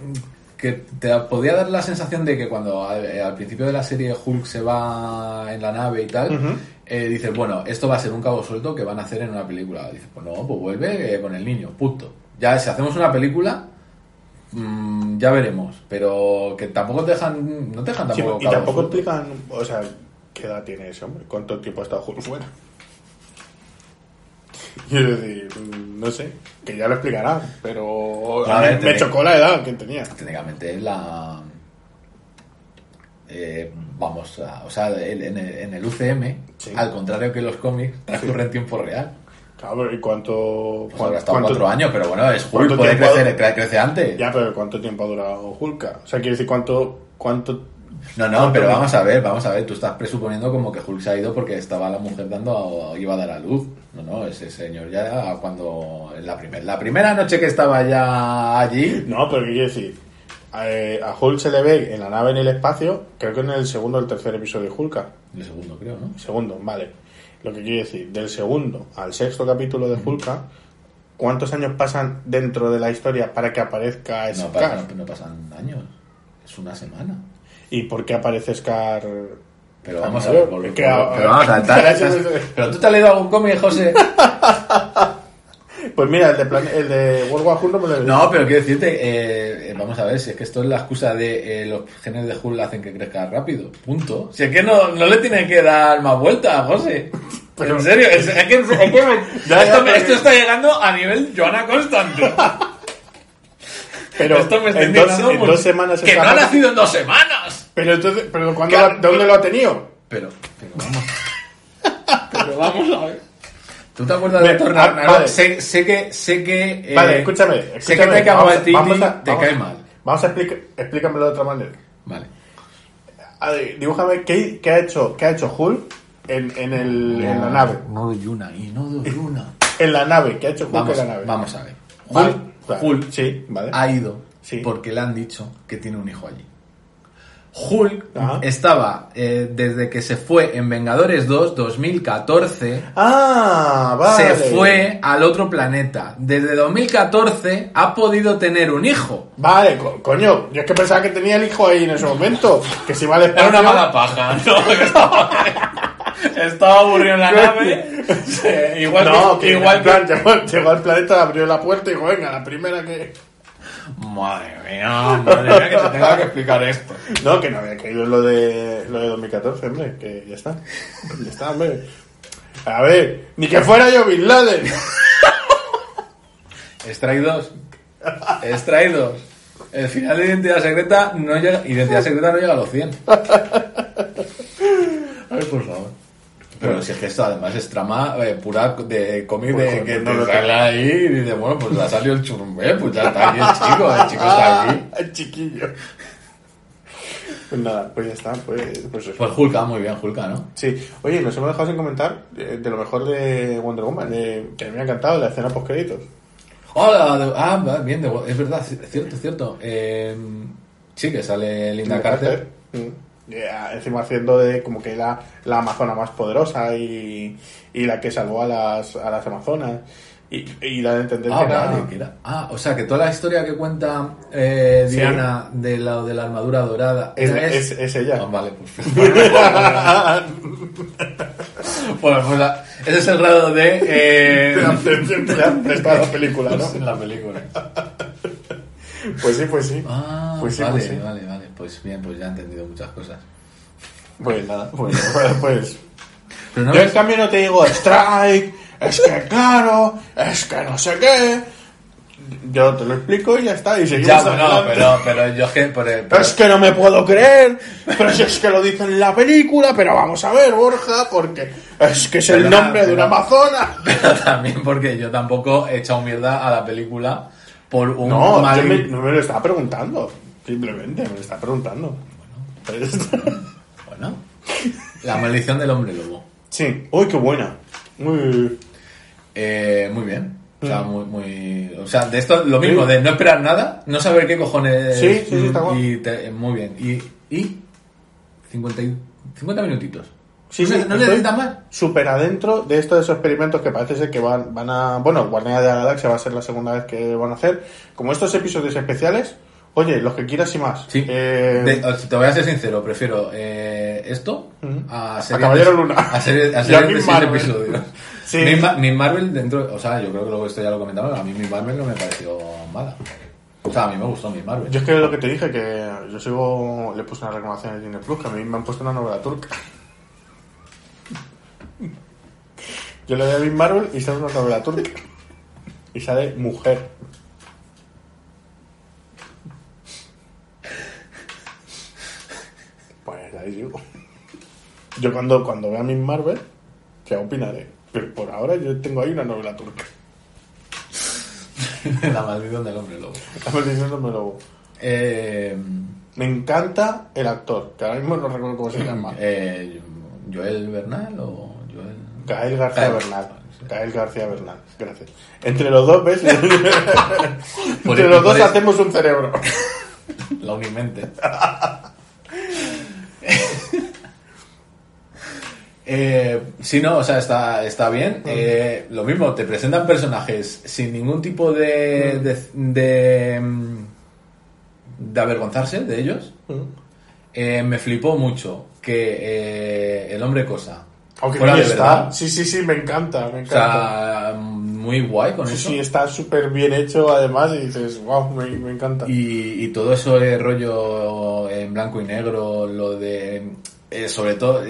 que te podía dar la sensación de que cuando al, eh, al principio de la serie Hulk se va en la nave y tal, eh, dices, bueno, esto va a ser un cabo suelto que van a hacer en una película. Dices, pues no, pues vuelve eh, con el niño, punto. Ya si hacemos una película, mm, ya veremos, pero que tampoco te dejan, no te dejan Sí, tampoco y cabos tampoco sueltos. explican, o sea, qué edad tiene ese hombre, cuánto tiempo ha estado Hulk fuera. Quiero decir, no sé, que ya lo explicarán, pero A ver, me chocó la edad que tenía. técnicamente es la eh, vamos a- o sea en el, en el UCM Sí. al contrario que los cómics transcurre en tiempo real Claro, ¿y cuánto, pues cuán- habrá estado cuánto- cuatro años pero bueno es cuánto Hulk puede ha- crecer cre- crece antes Ya, pero ¿cuánto tiempo ha durado Hulk? O sea, quiero decir, ¿cuánto, cuánto no no pero vamos a ver vamos a ver tú estás presuponiendo como que Hulk se ha ido porque estaba la mujer dando a- iba a dar a luz no no ese señor ya cuando en la primera la primera noche que estaba ya allí No, pero ¿qué quiero decir? Eh, a Hulk se le ve en la nave en el espacio, creo que en el segundo o el tercer episodio de Hulk. el segundo creo no Segundo, vale. Lo que quiero decir, del segundo al sexto capítulo de Hulk, ¿cuántos años pasan dentro de la historia para que aparezca no, Scar? pasa- no, no pasan años es una semana ¿Y por qué aparece Scar? Pero vamos a ver, por- por- a- pero vamos a [laughs] ¿estás- eso- Pero tú te has leído algún cómic, José. Pues mira, el de, plan- el de World War Hulk no me lo he. No, pero quiero decirte, eh, eh, vamos a ver, si es que esto es la excusa de eh, los genes de Hulk hacen que crezca rápido. Punto. Si es que no, no le tiene que dar más vueltas, José. Pero en serio, es, es que, es que me- [laughs] Ya, ya, esto, está llegando a nivel Joana Constante. pero esto me está en, dos, en mucho. dos semanas Que no ha nacido en dos semanas. Pero entonces, pero ¿cuándo Claro. lo- ¿de dónde lo ha tenido? Pero, pero vamos. [laughs] Pero vamos a ver. ¿Tú te acuerdas de Ve, ah, vale. Sé, sé que, sé que. eh, vale, escúchame. Sé que escúchame, Taika vamos- a- te vamos- cae mal. Vamos a explicar, explícamelo de otra manera. Vale. A ver, dibújame qué, qué ha hecho, qué ha hecho Hulk en, en, el, en la nave. No doy una, y no doy una. En la nave, ¿qué ha hecho Hulk Vamos, en la nave? vamos a ver. Vale, Hulk, claro. Hulk Sí, vale. ha ido Sí. porque le han dicho que tiene un hijo allí. Hulk Ajá. estaba eh, desde que se fue en Vengadores 2, 2014. Ah, vale. Se fue al otro planeta. Desde 2014 ha podido tener un hijo. Vale, co- coño, yo es que pensaba que tenía el hijo ahí en ese momento. Que si va al Era una mala paja, ¿no? [laughs] Estaba, estaba aburrido en la nave. Sí, igual No, que, que igual que- plan, llegó, llegó al planeta, abrió la puerta y dijo, venga, la primera que... Madre mía, madre mía, que se tenga que explicar esto. No, que no había caído en lo de, lo de 2014, hombre, que ya está. Ya está, hombre. A ver, ni que fuera yo Bin Laden. Extraídos. Extraídos. El final de Identidad Secreta no llega. Identidad Secreta no llega a los 100. Ay, por favor. Pero si es que esto además es trama eh, pura de cómic Pues, de que no te lo sale ahí y dices, bueno, pues ha salido el churumbé, pues ya está aquí el chico, el chico está aquí. Ah, [laughs] el chiquillo. Pues nada, pues ya está, pues, pues eso. Pues Hulka, muy bien, Hulka, ¿no? Sí, oye, nos hemos dejado sin comentar de, de lo mejor de Wonder Woman, de- que me ha encantado la escena post créditos. Hola, de- ah, bien, de- es verdad, es cierto, es cierto. Eh, sí, que sale Linda Carter. Mm. Ya, encima haciendo de como que la, la amazona más poderosa y, y la que salvó a las, a las amazonas. Y, y da a entender Ah, que era... vale, que era- ah, o sea, que toda la historia que cuenta eh, Sí. Diana de la, de la armadura dorada Es, esa es, es ella. Ah, vale, pues. bueno, [laughs] pues la- ese es el grado de. Eh, la- la prestado la película, ¿no? en [laughs] la película. Pues sí, pues sí. Ah, Pues sí, vale, pues sí. vale, vale. Pues bien, pues ya he entendido muchas cosas. Pues nada, pues, pues, pues. [laughs] Pero no Yo en cambio no te digo strike, es que claro, es que no sé qué. Yo te lo explico y ya está. Y seguimos Ya, bueno, adelante. pero, pero yo es que. por- Es que no me puedo creer, pero si es que lo dicen en la película, pero vamos a ver, Borja, porque es que es el Perdona, nombre de una pero- amazona. [laughs] pero también porque yo tampoco he echado mierda a la película por un No, mal. yo me, no me lo estaba preguntando, simplemente me lo estaba preguntando. Está- [laughs] Bueno, la maldición del hombre lobo. Sí, uy, qué buena. Muy... Eh, muy bien. O sea, Mm. muy, muy. O sea, de esto lo mismo, Sí. de no esperar nada, no saber qué cojones. Sí, sí, sí, está. Y te- muy bien. Y. y 50, y- 50 minutitos. Sí, ¿No, sí, ¿No necesitas más? Súper adentro de estos esos experimentos que parece ser que van, van a... Bueno, Guardianes de la Galaxia va a ser la segunda vez que van a hacer. Como estos episodios especiales, oye, los que quieras y más. Sí. Eh, De- te voy a ser sincero, prefiero eh, esto a, A Caballero de- Luna. A series, a [laughs] series de Miss seis Marvel. episodios. [laughs] Sí. Miss, Ma- Miss Marvel dentro. O sea, yo creo que luego esto ya lo comentamos. A mí Miss Marvel no me pareció mala. O sea, a mí me gustó Miss Marvel. Yo es que lo que te dije, que yo sigo... Le puse una reclamación en Disney Plus, que a mí me han puesto una novela turca. [laughs] Yo le doy a Miss Marvel y sale una novela turca. Y sale mujer. Ahí. Yo cuando, cuando vea Miss Marvel, ya opinaré. Pero por ahora yo tengo ahí una novela turca. la maldición del hombre lobo. Estamos diciéndome lo... Eh, Me encanta el actor, que ahora mismo no recuerdo cómo se llama. [clears throat] eh, Joel Bernal o Joel. Gael García Gael. Bernal. Gael García Bernal, gracias. Entre los dos, ¿ves? [laughs] Entre los dos hacemos un cerebro. [laughs] La Unimente. [laughs] Eh, sí, no, o sea, está, está bien. Eh, lo mismo, te presentan personajes sin ningún tipo de. de, de, mm, de avergonzarse de ellos. Eh, me flipó mucho que eh, el hombre cosa. Aunque de está. Sí, sí, sí, me encanta, me O encanta. sea, muy guay con sí, eso. sí, está súper bien hecho además y dices, wow, me, me encanta. Y, y todo eso de rollo en blanco y negro, lo de. sobre todo.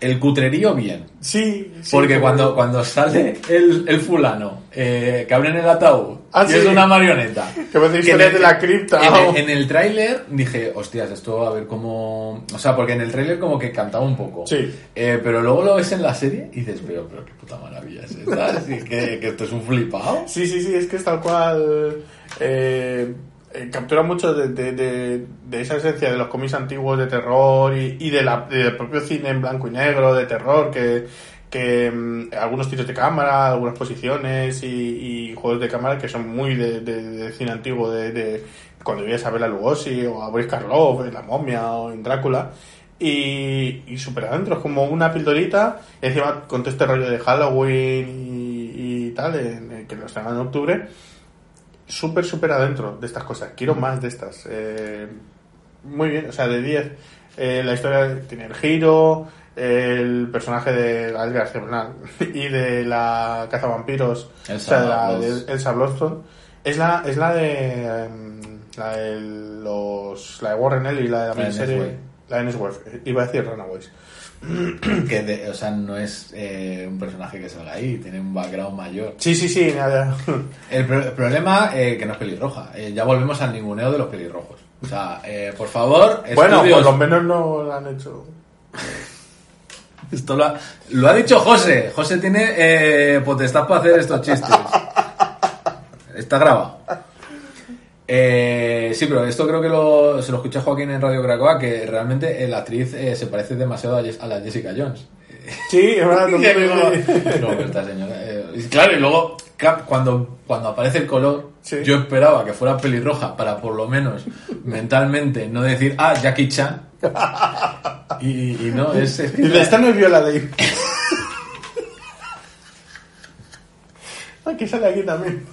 El cutrerío bien. Sí, sí. Porque cuando, cuando sale el, el fulano, eh, que abren el ataúd, Ah, y sí. es una marioneta. [laughs] Que me hace en el- de la cripta. En oh. el, en el tráiler dije, hostias, esto a ver cómo... O sea, porque en el tráiler como que cantaba un poco. Sí. Eh, pero luego lo ves en la serie y dices, pero, pero qué puta maravilla es esta. [laughs] Así que, que esto es un flipado. Sí, sí, sí, es que es tal cual. eh, eh, captura mucho de, de- de- esa esencia de los cómics antiguos de terror y, y de la- del propio cine en blanco y negro de terror, que, que mm, algunos tiros de cámara, algunas posiciones y, y juegos de cámara que son muy de, cine antiguo, de, cuando veías a Bela Lugosi o a Boris Karloff en La momia o en Drácula. Y, y súper adentro, es como una pildorita, encima con todo este rollo de Halloween y, y tal, en- que lo estrenan en octubre, súper, súper adentro de estas cosas. Quiero más de estas. Eh, muy bien, o sea, de 10. Eh, la historia tiene el giro, el personaje de Gael García Bernal [laughs] y de la cazavampiros, o Elsa sea, la, de Elsa Bloodstone, es la, es la de em, la de los la de Warren Ellis, la de la La miniserie, la de Nesway, iba a decir Runaways. [clears throat] Que, de- o sea, no es eh, un personaje que salga ahí, tiene un background mayor. Sí, sí, sí, nada. [laughs] El, pro- el problema eh, que no es pelirroja. Eh, ya volvemos al ninguneo de los pelirrojos. O sea, eh, por favor, [laughs] Bueno, estudios- por lo menos no lo han hecho. [laughs] Esto lo ha, lo ha dicho José. José tiene eh, potestad para hacer estos chistes. Está grabado. Eh, sí, pero esto creo que lo, se lo escuché a Joaquín en Radio Cracoa, que realmente eh, la actriz eh, se parece demasiado a, la Jessica Jones. Sí, es verdad. [laughs] Y esta señora, eh, y claro, y luego cap- cuando, cuando aparece el color, Sí. yo esperaba que fuera pelirroja para por lo menos mentalmente no decir, ah, Jackie Chan. [laughs] Y, y no, es, es que- Dice, esta no es Viola Dave. [laughs] Aquí sale aquí también.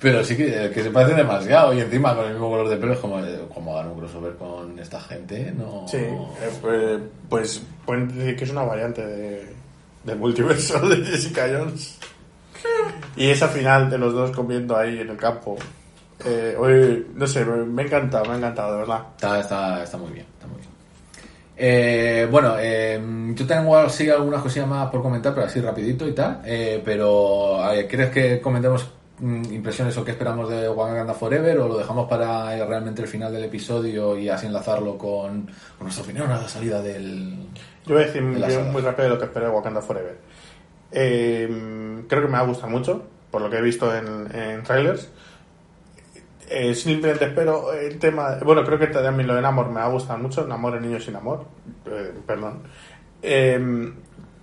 Pero sí que, que se parece demasiado y encima con el mismo color de pelo es como, eh, como hagan un crossover con esta gente, no... Sí, eh, pues, pueden decir que es una variante de, del multiverso de Jessica Jones. Y esa final de los dos comiendo ahí en el campo. Eh, oye, no sé, me, ha encantado, me ha encantado, de verdad. Está, está, está muy bien, está muy bien. Eh, bueno, eh, yo tengo así algunas cosillas más por comentar, pero así rapidito y tal. Eh, pero, eh, ¿quieres que comentemos impresiones o qué esperamos de Wakanda Forever o lo dejamos para eh, realmente el final del episodio y así enlazarlo con, con nuestra opinión a la salida del... Yo voy a decir De muy, rápido lo que espero de Wakanda Forever. Eh, creo que me va a gustar mucho, por lo que he visto en, en trailers. Eh, simplemente espero el tema. Bueno, creo que también lo de Namor me va a gustar mucho. Namor en Niños sin Amor. Eh, perdón. Eh,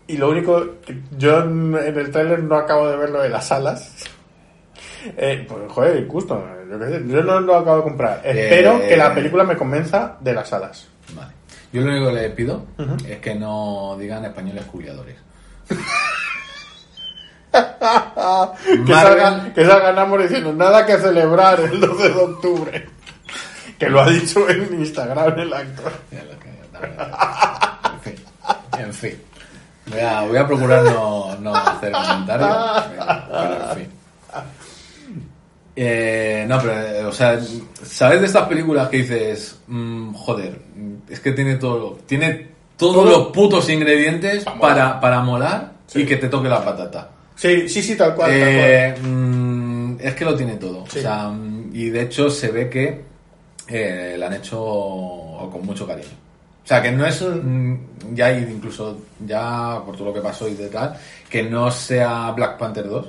y lo único. que Yo en el trailer no acabo de ver lo de las alas. Eh, pues, joder, justo. Yo, qué sé, yo no lo acabo de comprar. Espero Eh, que la película me convenza de las alas. Vale. Yo lo único que le pido es que no digan españoles culiadores. [laughs] que, Marvel- salga, que salga Namor diciendo nada que celebrar el 12 de octubre. Que lo ha dicho en Instagram el actor. En fin. En fin. Voy a, voy a procurar no, no hacer comentarios. Pero, pero en fin. Eh, no, pero, o sea, ¿sabes de estas películas que dices, mm, joder, es que tiene todo, tiene todos Todo. los putos ingredientes para, para molar Sí. y que te toque la patata? Sí, sí, sí, tal cual. tal Eh, mm, es que lo tiene todo. Sí. O sea, mm, y de hecho se ve que eh, la han hecho con mucho cariño. O sea, que no es ya incluso ya por todo lo que pasó y de tal, que no sea Black Panther 2.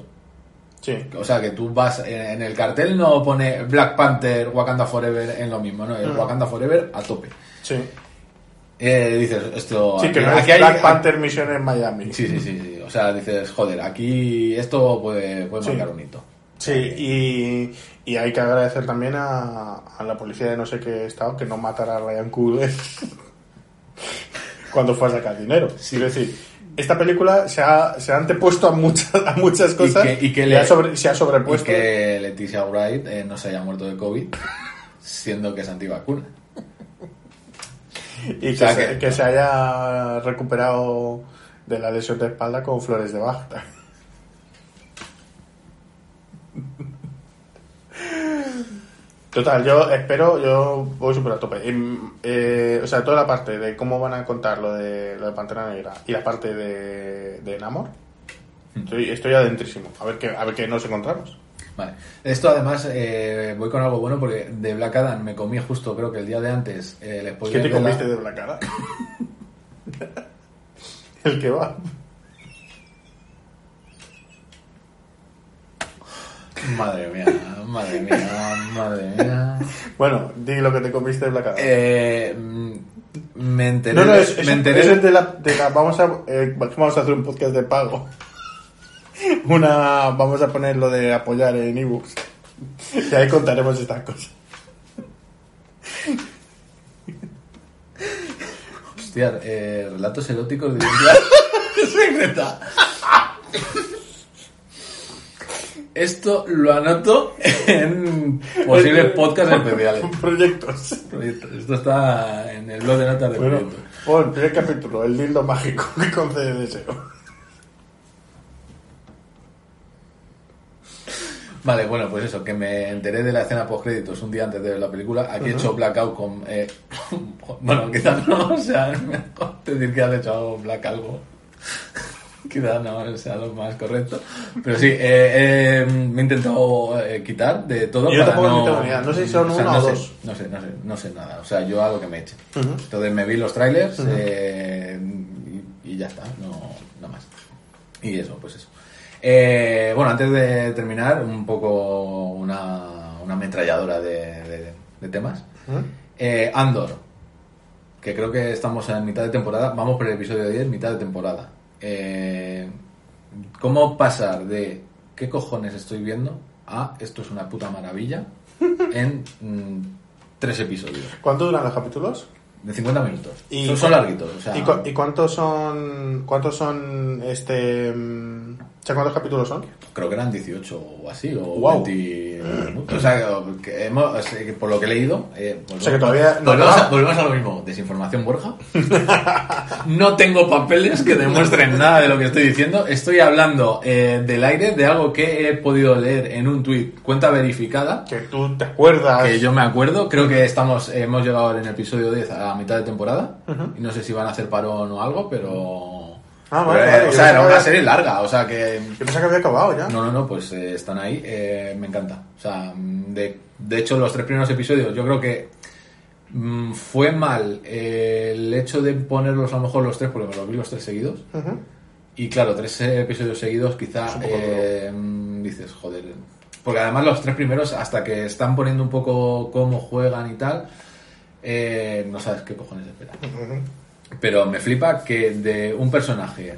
Sí. O sea, que tú vas eh, en el cartel no pone Black Panther, Wakanda Forever en lo mismo, ¿no? Es Mm. Wakanda Forever a tope. Sí. Eh, dices, esto... Sí, que aquí- no es aquí hay- Black Panther Mission en Miami. Sí, sí, sí, sí. O sea, dices, joder, aquí esto puede, puede Sí. marcar un hito. Sí, y, y hay que agradecer también a, a la policía de no sé qué estado que no matara a Ryan Coogler [laughs] cuando fue a sacar dinero. Quiero decir, esta película se ha, se ha antepuesto a muchas, a muchas cosas que- y que y le- ha sobre- se ha Y sobrepuesto. que Leticia Wright eh, no se haya muerto de COVID, siendo que es antivacuna. [laughs] Y que, O sea se, que- que se haya recuperado de la lesión de espalda con flores de Bach. [laughs] Total, yo espero, yo voy súper a tope. Y, eh, o sea, toda la parte de cómo van a contar lo de, lo de Pantera Negra y la parte de, de Namor, estoy, estoy adentrísimo. A ver qué, a ver qué nos encontramos. Vale. Esto además, eh, voy con algo bueno porque de Black Adam me comí justo, creo que el día de antes, eh, el spoiler ¿Qué te de la- comiste de Black Adam? [laughs] El que va. Madre mía, madre mía, madre mía. Bueno, di lo que te comiste de Black Adam. Eh, mm, me enteré, No, no, es, enteré es de- el de la, de la- vamos a eh, vamos a hacer un podcast de pago. [laughs] Una vamos a poner lo de apoyar en ebooks. Y ahí contaremos estas cosas. Hostia, eh, relatos eróticos de [laughs] [laughs] secreta. Esto lo anoto en posibles podcasts especiales. Proyectos. Proyectos. Esto está en el blog de notas de Bueno, proyectos. oh, el primer capítulo, el dildo mágico [laughs] que concede deseo. Vale, bueno, pues eso, que me enteré de la escena post créditos un día antes de ver la película. Aquí he hecho blackout con. eh, [laughs] bueno, quizás no, o sea, [laughs] mejor decir que has hecho black algo. [laughs] quizás no sea lo más correcto. Pero sí, eh, eh, me he intentado eh, quitar de todo. Yo para tampoco no, idea. No sé si son uno no o sé, dos. No sé, no sé, no sé nada. O sea, yo hago que me eche. Entonces me vi los trailers eh, y, y ya está, no nada más. Y eso, pues eso. Eh, bueno, antes de terminar, un poco una, una ametralladora de, de- de temas. ¿Mm? Eh, Andor, que creo que estamos en mitad de temporada, vamos por el episodio 10, mitad de temporada. Eh, cómo pasar de qué cojones estoy viendo a esto es una puta maravilla [laughs] en mm, tres episodios ¿Cuánto duran los capítulos? de 50 minutos. Y son, larguitos, o sea, ¿Y, cu- y cuántos son cuántos son este mm, sea, cuántos capítulos son? creo que eran 18 o así, o Guau. 20 o sea, que hemos- por lo que he leído, eh, O sea, que todavía no volvemos, a, acaba. volvemos a lo mismo, desinformación Borja. no tengo papeles que demuestren nada de lo que estoy diciendo. Estoy hablando eh, del aire de algo que he podido leer en un tuit, cuenta verificada, Que tú te acuerdas. que yo me acuerdo. Creo que estamos hemos llegado en el episodio 10 a la mitad de temporada. Y no sé si van a hacer parón o algo, pero... Ah, vale, o sea, era una serie larga, o sea que... Yo pensaba que había acabado ya. No, no, no, pues eh, están ahí, eh, me encanta. O sea, de, de hecho los tres primeros episodios yo creo que mm, fue mal eh, el hecho de ponerlos a lo mejor los tres, porque me los vi los tres seguidos. Y claro, tres episodios seguidos quizá eh, mm, dices, joder. Porque además los tres primeros, hasta que están poniendo un poco cómo juegan y tal, eh, no sabes qué cojones esperar. Ujú. Pero me flipa que de un personaje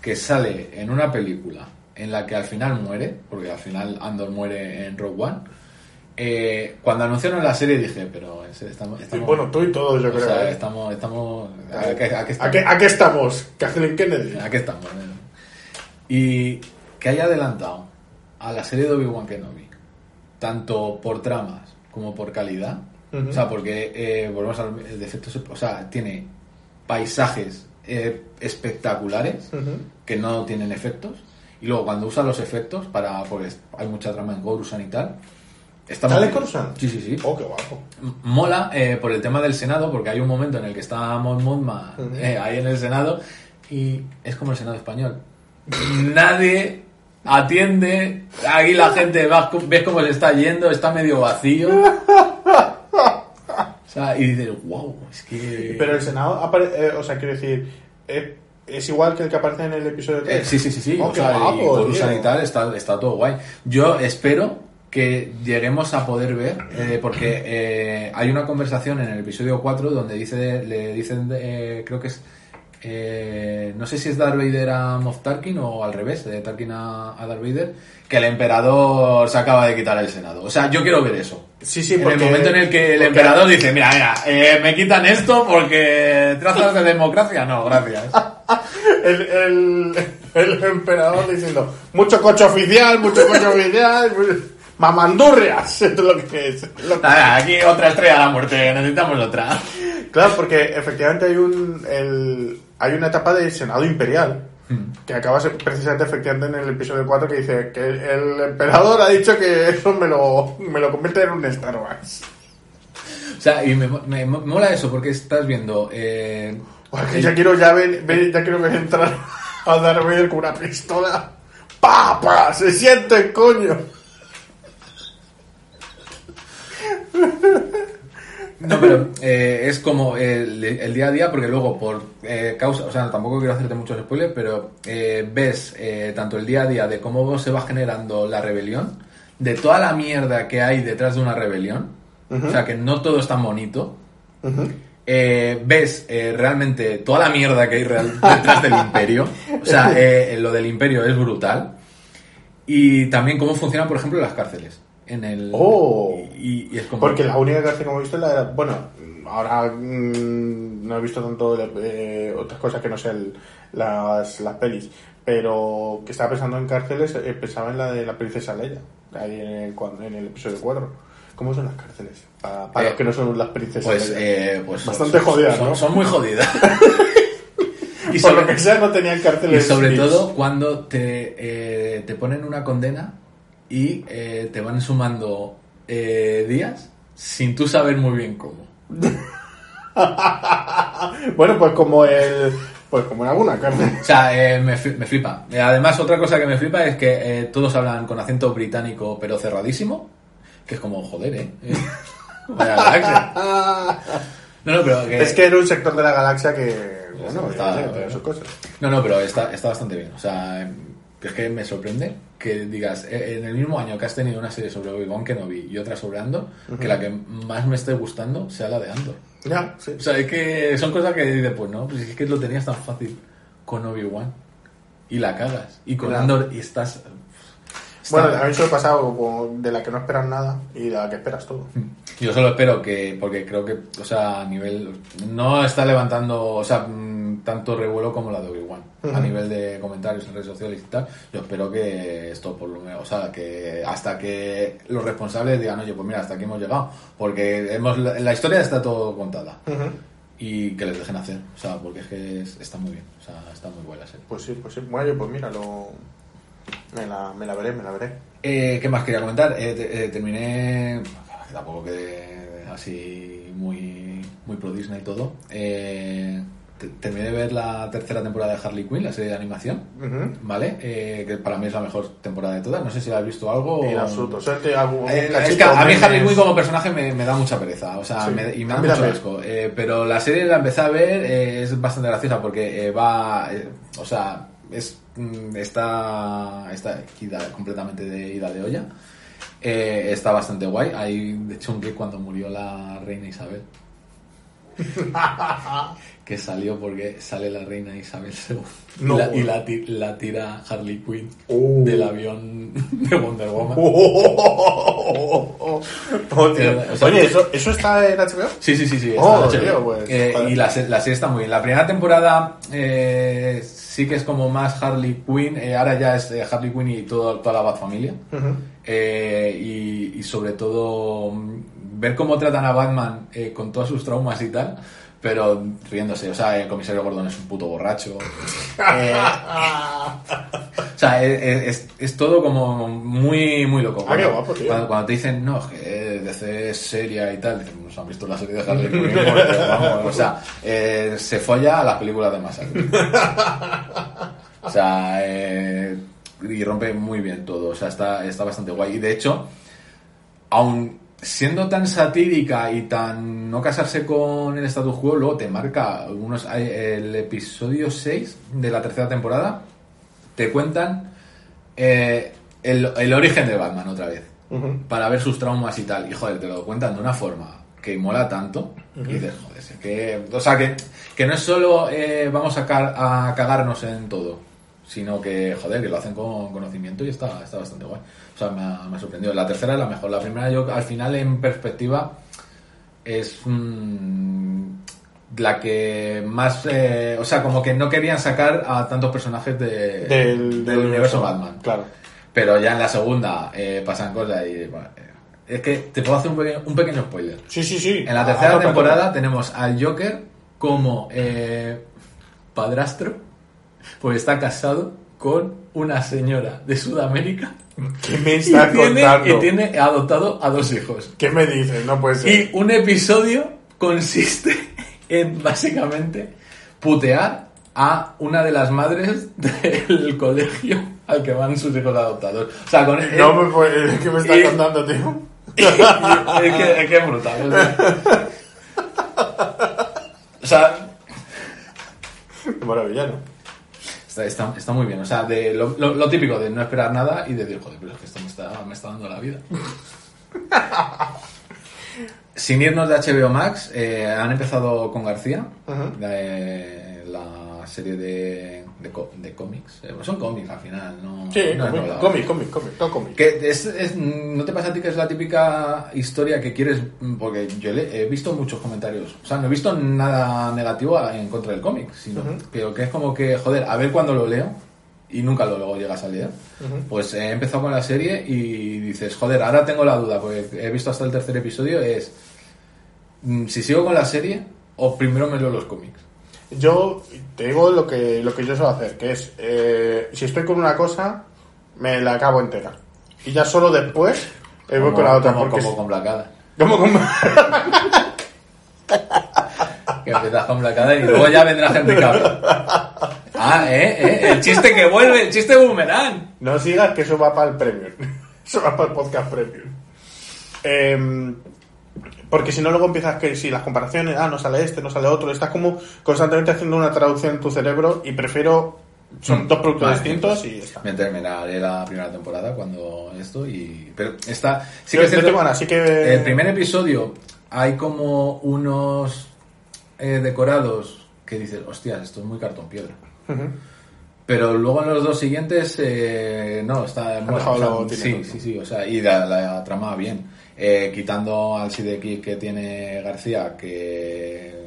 que sale en una película en la que al final muere, porque al final Andor muere en Rogue One, eh, cuando anunciaron la serie dije, pero es- estamos... Estamos bueno, tú y todos, yo o creo. sea, ¿eh? estamos... estamos ¿a qué, a qué ¿A estamos? qué, a qué estamos? Kathleen Kennedy. Aquí estamos. ¿eh? Y que haya adelantado a la serie de Obi-Wan Kenobi, tanto por tramas como por calidad, o sea, porque eh, volvemos al el de efectos, o sea, tiene paisajes eh, espectaculares que no tienen efectos, y luego cuando usa los efectos para, pues hay mucha trama en Coruscant y tal, está ¿Sale Coruscant? Sí, sí, sí. Oh, qué guapo. Mola eh, por el tema del Senado, porque hay un momento en el que está Mon Mothma eh, ahí en el Senado y es como el Senado español. [laughs] Nadie atiende, ahí la gente va, ves cómo se está yendo, está medio vacío. [laughs] Sea, y dices, wow, es que... Pero el Senado, apare- eh, o sea, quiero decir, eh, es igual que el que aparece en el episodio 3. Eh, sí, sí, sí, sí. Oh, o sea, guapo, y tal, está, está todo guay. Yo espero que lleguemos a poder ver, eh, porque eh, hay una conversación en el episodio 4 donde dice, le dicen, eh, creo que es, eh, no sé si es Darth Vader a Moff Tarkin o al revés, de Tarkin a, a Darth Vader, que el emperador se acaba de quitar el Senado. O sea, yo quiero ver eso. Sí, sí, en porque... el momento en el que el emperador dice, mira, mira, eh, me quitan esto porque trazas de democracia, no, gracias. [laughs] El, el, el emperador diciendo, mucho coche oficial, mucho coche oficial, [laughs] mamandurrias, [laughs] es lo que es. Lo- Nada, aquí otra estrella de la muerte, necesitamos otra. Claro, porque efectivamente hay un el, hay una etapa del Senado Imperial que acaba precisamente efectivamente en el episodio 4 que dice que el, el emperador ha dicho que eso me lo, me lo convierte en un Star Wars. O sea, y me, me- me mola eso porque estás viendo. Eh, Porque ya quiero ya ver- ya quiero entrar a Darth Vader con una pistola. ¡Pa! ¡Pa! ¡Se siente, coño! No, pero eh, es como el, el día a día, porque luego por eh, causa. O sea, tampoco quiero hacerte muchos spoilers, pero eh, ves eh, tanto el día a día de cómo se va generando la rebelión, de toda la mierda que hay detrás de una rebelión. O sea, que no todo es tan bonito. Eh, ves eh, realmente toda la mierda que hay real- detrás del imperio. O sea, [laughs] eh, lo del imperio es brutal. Y también cómo funcionan, por ejemplo, las cárceles. En el, Oh. y, y. Porque la única cárcel que hemos visto es la de Bueno, ahora mm, no he visto tanto eh, otras cosas que no sean las, las pelis. Pero que estaba pensando en cárceles, eh, pensaba en la de la princesa Leia. Ahí en el, en el episodio 4. ¿Cómo son las cárceles? Para, para Eh, los que no son las princesas Pues, Leia. eh, pues Bastante son- jodidas, son, ¿no? son muy jodidas. [laughs] y Por lo sobre, que sea, no tenían y cárceles. sobre VIPs. todo cuando te, te ponen una condena y eh, te van sumando eh, días sin tú saber muy bien cómo. [laughs] bueno, pues como el. Pues como en alguna cárcel. O sea, eh, me, me flipa. Eh, Además, otra cosa que me flipa es que eh, todos hablan con acento británico, pero cerradísimo. Que es como, joder, ¿eh? [laughs] No, no, pero que... Es que era un sector de la galaxia que. Bueno, Está- tiene sus cosas. No, no, pero está, está bastante bien. O sea, es que me sorprende que digas, eh, en el mismo año que has tenido una serie sobre Obi-Wan Kenobi y otra sobre Andor, que la que más me esté gustando sea la de Andor. Ya, sí. O sea, es que son cosas que dices, pues no, pues es que lo tenías tan fácil con Obi-Wan. y la cagas. Y con Andor y estás... está- Bueno, a mí eso he pasado de la que no esperas nada y de la que esperas todo. Yo solo espero que, porque creo que, o sea, a nivel, no está levantando, o sea, mm, tanto revuelo como la de Obi-Wan, [laughs] a nivel de comentarios en redes sociales y tal. Yo espero que esto por lo menos, o sea, que hasta que los responsables digan, oye, pues mira, hasta aquí hemos llegado, porque hemos, la, la historia está todo contada y que les dejen hacer, o sea, porque es que es- está muy bien, o sea, está muy buena la serie. Pues sí, pues sí. Bueno, pues mira, lo... me, la, me la veré, me la veré. Eh, ¿Qué más quería comentar? Eh, te- eh, terminé, tampoco que así muy, muy pro Disney y todo. Eh, terminé de ver la tercera temporada de Harley Quinn, la serie de animación. ¿vale? Eh, que para mí es la mejor temporada de todas. No sé si la has visto algo. En o- absoluto. Algún Eh, es cachito, que a mí. Harley Quinn como personaje me, me da mucha pereza, o sea, Sí, me- y me da mucho asco. Eh, pero la serie la empecé a ver, eh, es bastante graciosa porque eh, va, eh, o sea, es mm, está, está ida- completamente de ida de olla. Eh, está bastante guay. Hay, de hecho, un clip cuando murió la reina Isabel. [laughs] que salió porque sale la reina Isabel II No. y, la, y la ti- la tira Harley Quinn Uh. del avión de Wonder Woman. Oh, tío. O sea, Oye, ¿eso, ¿eso está en HBO? Sí, sí, sí, sí. está Oh, en HBO. tío, pues, Eh, y la, la serie está muy bien. La primera temporada eh, sí que es como más Harley Quinn. eh, ahora ya es Harley Quinn y todo, toda la Bat familia. Y, y sobre todo ver cómo tratan a Batman eh, con todos sus traumas y tal. Pero riéndose, o sea, el comisario Gordon es un puto borracho. [laughs] Eh, [laughs] o sea, es, es- es todo como muy, muy loco. Ah, guapo. Cuando, cuando te dicen, no, es que DC es seria y tal, dicen, nos han visto la serie de Harley Quinn. [laughs] O sea, eh, se folla a las películas de Massa. O sea, eh, y rompe muy bien todo. O sea, está, está bastante guay. Y de hecho, aun siendo tan satírica y tan no casarse con el status quo, luego te marca unos, el episodio 6 de la tercera temporada, te cuentan eh, el, el origen de Batman otra vez, para ver sus traumas y tal. Y joder, te lo cuentan de una forma que mola tanto, y dices, joder, que, o sea, que, que no es solo eh, vamos a, ca- a cagarnos en todo, sino que, joder, que lo hacen con conocimiento y está, está bastante guay. O sea, me ha, me ha sorprendido. La tercera es la mejor. La primera, yo, al final, en perspectiva, es mm, la que más. eh, o sea, como que no querían sacar a tantos personajes de- Del, del universo Batman. Claro. Pero ya en la segunda eh, pasan cosas y. bueno, eh, es que te puedo hacer un pequeño, un pequeño spoiler. Sí, sí, sí. En la tercera Ah, temporada tenemos al Joker como eh, padrastro, pues está casado con una señora de Sudamérica ¿Qué me estás tiene, contando? y tiene adoptado a dos hijos. ¿Qué me dices? No puede ser. Y un episodio consiste [laughs] en básicamente putear a una de las madres del [laughs] colegio al que van sus hijos adoptados. O sea, con No me puede... ¿Qué me estás y- contando, tío? [laughs] es, que, es que es brutal. O sea, o sea, Qué maravilla, ¿no? Está, está, está muy bien. O sea, de lo, lo- lo típico de no esperar nada y de decir, joder, pero es que esto me está, me está dando la vida. [laughs] Sin irnos de HBO Max, eh, han empezado con García, de- la serie de, de, de cómics. Eh, son cómics al final, ¿no? Sí, no es cómic, novela. cómic, cómic, cómic, todo cómic. Que es, es- ¿No te pasa a ti que es la típica historia que quieres? Porque yo he visto muchos comentarios. O sea, no he visto nada negativo en contra del cómic, sino, pero que es como que, joder, a ver cuándo lo leo y nunca lo luego llegas a leer. Pues he empezado con la serie y dices, joder, ahora tengo la duda, porque he visto hasta el tercer episodio, es mm, si sigo con la serie o primero me leo los cómics. Yo te digo lo que, lo que yo suelo hacer, que es, eh, si estoy con una cosa, me la acabo entera. Y ya solo después eh, voy con la otra. Como, porque como es- con Black Adam. como con- [laughs] Que empiezas con Black Adam y luego ya vendrá Henry Cavill. Ah, eh, eh, el chiste que vuelve, el chiste boomerang. No sigas que eso va para el premium. [laughs] Eso va para el podcast premium. Em, porque si no, luego empiezas que si las comparaciones, ah, no sale este, no sale otro, estás como constantemente haciendo una traducción en tu cerebro y prefiero. Son Mm, dos productos vale, distintos pues, y está. Me terminaré la primera temporada cuando esto y... Pero está... Sí Yo- que es yo cierto- tengo ganas, así que. El primer episodio hay como unos eh, decorados que dices, hostia, esto es muy cartón piedra. Pero luego en los dos siguientes, eh, no, está... bueno, o sea, sí, sí, sí, o sea, y la, la trama bien. Eh, quitando al Sidekick que tiene García, que,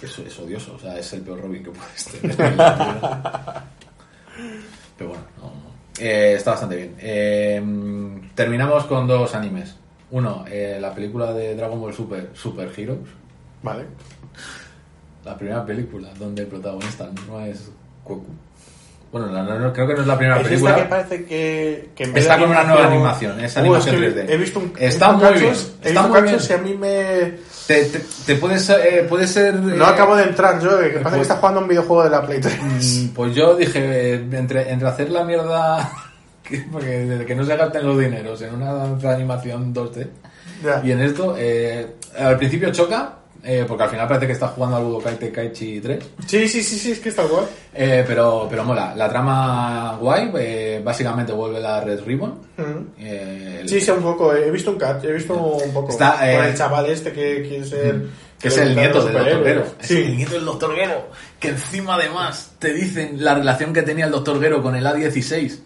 que es, odioso, o sea, es el peor Robin que puedes tener. Pero bueno, no, no. Eh, está bastante bien. Eh, terminamos con dos animes. Uno, eh, la película de Dragon Ball Super, Super Heroes. Vale. La primera película donde el protagonista no es Goku. Bueno, no- no- creo que no es la primera Es esta película. que parece que, que en vez Está de con una nueva animación, es animación Uh, que 3D. He visto un, Está muy bien, cachos- está He visto muy bien. a mí me... Te, te, te puedes, eh, puede ser... No eh, acabo de entrar yo, eh, que pasa que pues- está jugando un videojuego de la Play 3. Mm, Pues yo dije, entre, entre hacer la mierda, [laughs] que, porque desde que no se gasten los dineros en una animación 2D, Ya. y en esto, eh, al principio choca, eh, porque al final parece que está jugando al Budokai Tenkaichi 3, Sí, sí, sí, sí, es que está guay. eh, pero, pero mola. La trama guay, eh, básicamente vuelve la Red Ribbon. Eh, el- Sí, sí, un poco. He visto un cat, he visto un poco. Está, eh, Con el chaval este que quiere ser. que es el nieto del Doctor Gero. Sí. Es el nieto del Doctor Gero. Que encima además te dicen la relación que tenía el Doctor Gero con el A16.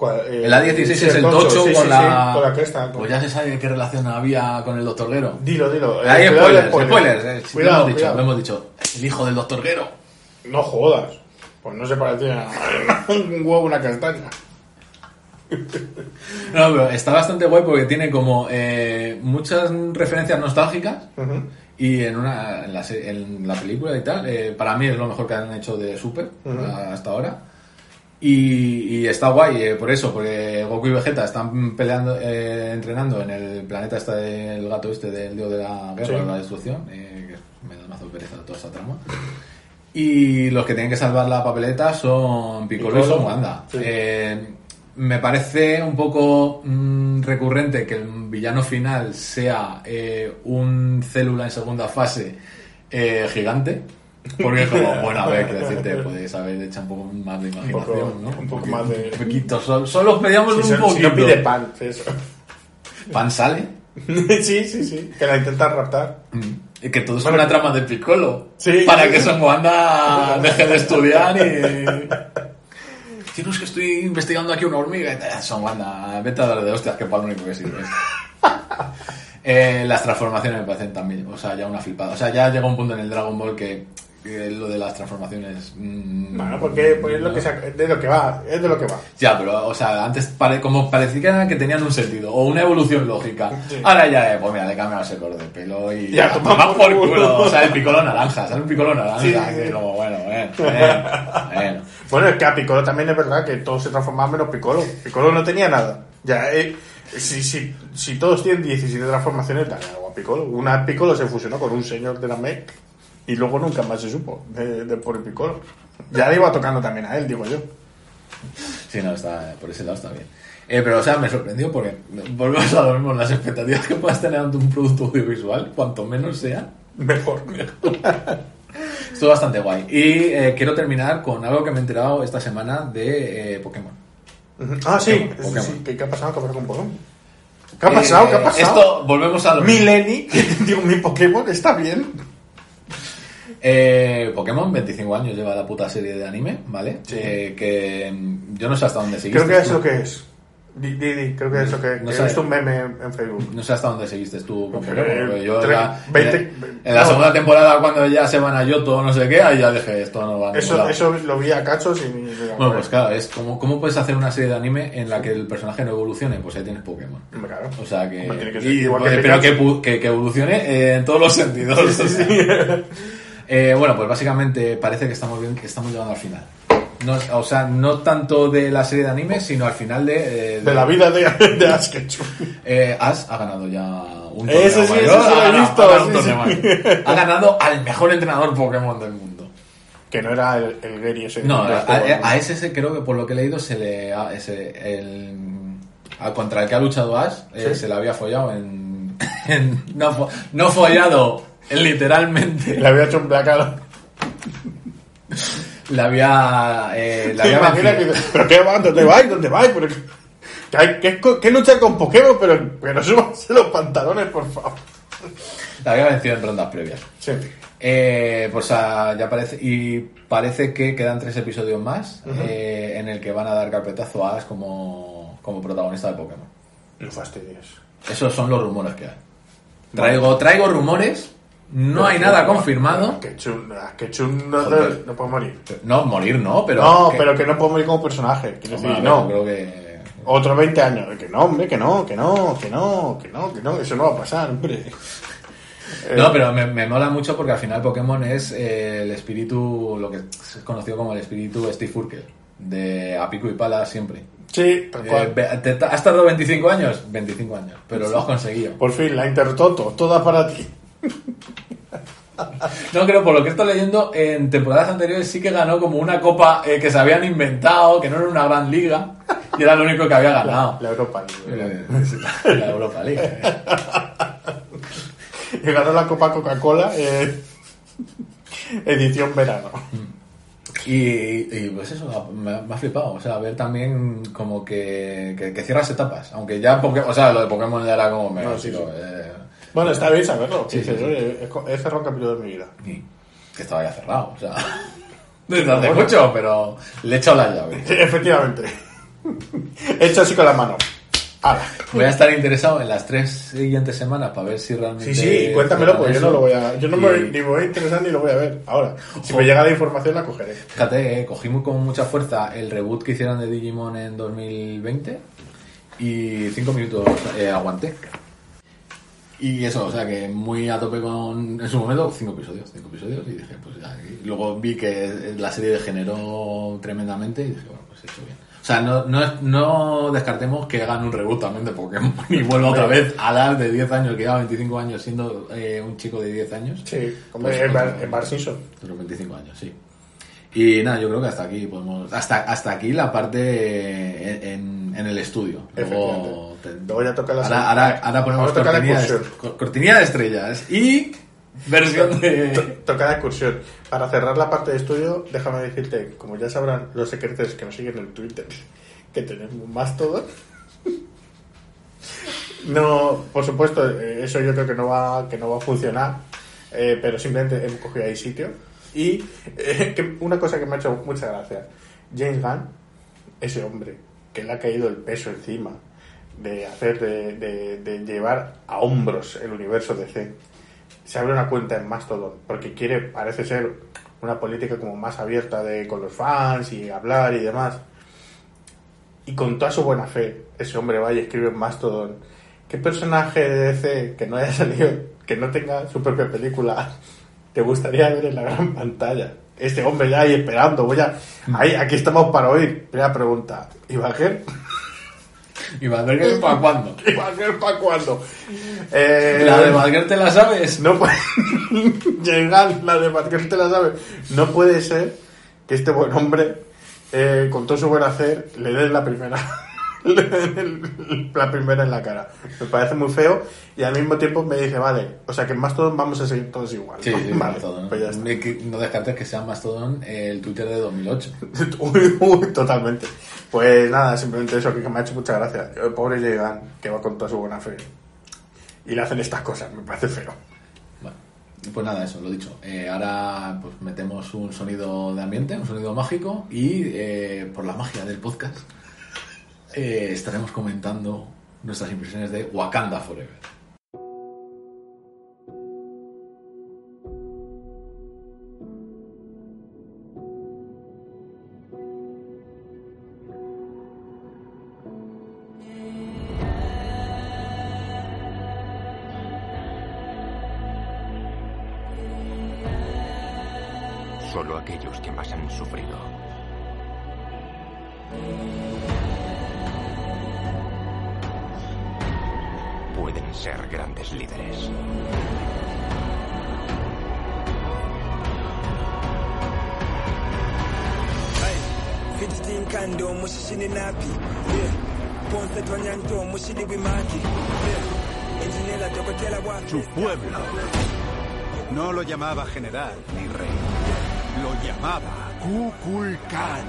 Eh, El A16 sí, es el tocho sí, con, sí, la... con la cresta. Pues ya se sabe qué relación había con el Doctor Gero. Dilo, dilo. eh, spoilers, spoilers. eh, Cuidado, lo, hemos dicho, lo hemos dicho. El hijo del Doctor Gero. No jodas. Pues no se parecía a [laughs] un huevo una castaña. [laughs] No, pero está bastante guay porque tiene como eh, muchas referencias nostálgicas. Y en, una, en, la, en la película y tal, eh, para mí es lo mejor que han hecho de Super hasta ahora. Y, y está guay eh, por eso, porque Goku y Vegeta están peleando, eh, entrenando en el planeta este del gato este del dios de la guerra, Sí. la destrucción, eh, que me da mazo de pereza toda esa trama. Y los que tienen que salvar la papeleta son Piccolo y Son Wanda. sí. Eh, me parece un poco mm, recurrente que el villano final sea eh, un célula en segunda fase eh, gigante. Porque es como, [laughs] bueno, a ver, quiero decirte, puedes haber hecho un poco más de imaginación, poco- ¿no? un poco más de- Un poquito, solo, solo pedíamos un poquito. no pide pan, eso. Pan sale. [laughs] sí, sí, sí. Que la intentan raptar. Mm. Y que todo es Bueno, una trama de Piccolo. Sí. Para que Son Wanda [laughs] deje de estudiar y... Si no es que estoy investigando aquí una hormiga y. Son Wanda, vete a dar de hostias, que para lo único que sirve. Eh, las transformaciones me parecen también, o sea, ya una flipada. O sea, ya llega un punto en el Dragon Ball que, que lo de las transformaciones... mm, Bueno, porque pues es lo que se- es de lo que va, es de lo que va. Ya, pero, o sea, antes pare- como parecía que tenían un sentido o una evolución lógica. Sí. Ahora ya, eh, pues mira, le cambian ese color de pelo y Ya, toma por por culo. culo. O sea, el piccolo naranja, ¿sabes? Un piccolo naranja. Sí, que sí. como, bueno, bueno, bueno, bueno. Bueno, es que a Piccolo también es verdad que todos se transformaban menos Piccolo. Piccolo no tenía nada. Ya, eh, si, si, si todos tienen 17 transformaciones, dale algo a Piccolo. Una Piccolo se fusionó con un señor de la MEC y luego nunca más se supo de, de por el Piccolo. Ya le iba tocando también a él, digo yo. Sí, no, está, por ese lado está bien. Eh, pero, o sea, me sorprendió porque volvemos a lo mismo, las expectativas que puedas tener ante un producto audiovisual, cuanto menos sea, Mejor. [laughs] estuvo bastante guay. Y eh, quiero terminar con algo que me he enterado esta semana de eh, Pokémon. Ah, sí. Pokémon, sí, Pokémon. sí. ¿Qué, qué ha pasado? ¿Qué ha pasado con Pokémon? ¿Qué ha pasado? ¿Qué ha Eh, pasado? Esto, volvemos a lo Mi mismo. Lenny, digo, mi Pokémon está bien. Eh, Pokémon, 25 años lleva la puta serie de anime, ¿vale? Eh, que mm, yo no sé hasta dónde seguiste. Creo que es tú. lo que es. Di, di, di, creo que es lo que, No que sé. un meme en, Facebook. No sé hasta dónde seguiste tú con Pokémon. yo ya- 20 en, en la no. segunda temporada, cuando ya se van a Yoto o no sé qué, ahí ya dije, esto no va a Eso, lado. eso lo vi a cachos y... Bueno, pues claro, es como, ¿cómo puedes hacer una serie de anime en la que el personaje no evolucione? Pues ahí tienes Pokémon. Claro. O sea que. Que ser y- igual que pero que, evolucione eh, en todos los sentidos. o sea. [laughs] Eh, bueno, pues básicamente parece que estamos bien, que estamos llegando al final. No, o sea, no tanto de la serie de anime, sino al final de. eh, De la vida de, de Ash Ketchum. Eh, Ash ha ganado ya un torneo sí, mayor, sí lo ha he ganado- visto, ha ganado sí. Ha al mejor entrenador Pokémon del mundo. Que no era el, el Gary ese. No, del a, ese se- creo que por lo que he leído se le ha- ese, el, a- contra el que ha luchado Ash eh, se le había follado en, [laughs] en- no, no follado literalmente Le había hecho un blackout. le había eh, le ¿Te había imaginas que vencido. dice, ¿Pero qué va? ¿Dónde vais? ¿Dónde vais? Pero hay que, que luchar con Pokémon, pero, pero súbanse los pantalones, por favor. La había vencido en rondas previas. Sí. Eh, pues ah, ya parece. Y parece que quedan tres episodios más eh, en el que van a dar carpetazo a Ash como, como protagonista de Pokémon. No fastidies. Esos son los rumores que hay. Traigo, traigo rumores. No hay nada confirmado. Que Chun no, Joder. no puede morir. No, morir no, pero. no, que- pero que no puede morir como personaje. Quiero decir, no. Creo que. Otros 20 años. Que no, hombre, que no, que no, que no, que no, que no. Eso no va a pasar, hombre. Eh, [laughs] No, pero me, me mola mucho porque al final Pokémon es eh, el espíritu, lo que es conocido como el espíritu Steve Urkel, de a pico y pala siempre. Sí, tal Eh, cual. te- ¿Has tardado 25 años? 25 años, pero lo has conseguido. Por fin, la Intertoto, toda para ti. No creo, por lo que estoy leyendo, en temporadas anteriores sí que ganó como una copa eh, que se habían inventado, que no era una gran liga, y era lo único que había ganado. La Europa League. Eh, La Europa League. eh. [laughs] Y ganó la Copa Coca-Cola eh, edición verano. Y, y, pues eso, me, me ha flipado. O sea, ver también como que, que, que cierras etapas. Aunque ya, o sea, lo de Pokémon ya era como me No, sí, tiro, sí. eh, Bueno, está bien saberlo. Sí, sí, sí. "Oye, he he cerrado un capítulo de mi vida. que estaba ya cerrado. O sea, [laughs] desde hace Bueno. mucho, pero le he echado la llave. [laughs] Efectivamente. Hecho así con la mano. ¡Hala! Voy a estar interesado en las tres siguientes semanas para ver si realmente. Sí, sí, cuéntamelo, porque yo no lo voy a. Yo no me, Y- ni me voy a interesar ni lo voy a ver. Ahora, si me llega la información, la cogeré. Fíjate, eh, cogí muy- con mucha fuerza el reboot que hicieron de Digimon en 2020 y cinco minutos eh, aguanté. Y eso, o sea que muy a tope con, en su momento, cinco episodios, cinco episodios y dije, pues ya, y luego vi que la serie degeneró tremendamente y dije, bueno, pues he hecho bien. O sea, no, no, no descartemos que hagan un reboot también de Pokémon [laughs] y vuelva otra vez a dar de 10 años, que lleva 25 años siendo eh, un chico de 10 años. Sí, como Pues, en, Bar, pues, en Bar Simpson. de los 25 años, sí. Y nada, yo creo que hasta aquí podemos. Hasta, hasta aquí la parte en, en el estudio. Luego, Luego ya toca la ahora, ahora, ahora ponemos Ahora cortinilla de, cortinilla de estrellas y versión de. Toca la excursión. Para cerrar la parte de estudio, déjame decirte, como ya sabrán los secretos que nos siguen en el Twitter, [laughs] que tenemos más todo. [laughs] No, por supuesto, eh, eso yo creo que no va, que no va a funcionar, eh, pero simplemente hemos cogido ahí sitio. Y eh, [laughs] que una cosa que me ha hecho mucha gracia, James Gunn, ese hombre que le ha caído el peso encima de hacer, de, de- llevar a hombros el universo DC, se abre una cuenta en Mastodon porque quiere, parece ser, una política como más abierta de con los fans y hablar y demás. Y con toda su buena fe, ese hombre va y escribe en Mastodon. ¿Qué personaje de DC que no haya [laughs] salido, que no tenga su propia película, te gustaría ver en la gran pantalla? Este hombre ya ahí esperando, voy a... Ahí, aquí estamos para oír. Primera pregunta. ¿Y Bajer? [laughs] ¿Y Badger para cuándo? [laughs] ¿Y para cuándo? Eh, ¿La de Badger te la sabes? No puede [laughs] llegar la de Badger te la sabe. No puede ser que este buen hombre, eh, con todo su buen hacer, le den la primera. [laughs] la primera en la cara. Me parece muy feo y al mismo tiempo me dice, vale, o sea que en Mastodon vamos a seguir todos igual. Sí, ¿no? sí, vale, Mastodon. pues ya está. Ni que- No descartes que sea Mastodon el Twitter de 2008. [laughs] Uy, uy, totalmente. Pues nada, simplemente eso, que me ha hecho mucha gracia. El pobre Llegan, que va con toda su buena fe. Y le hacen estas cosas, me parece feo. Bueno, pues nada, eso, lo dicho. Eh, ahora pues metemos un sonido de ambiente, un sonido mágico y eh, por la magia del podcast eh, estaremos comentando nuestras impresiones de Wakanda Forever. General ni rey. Lo llamaba Kukulkan.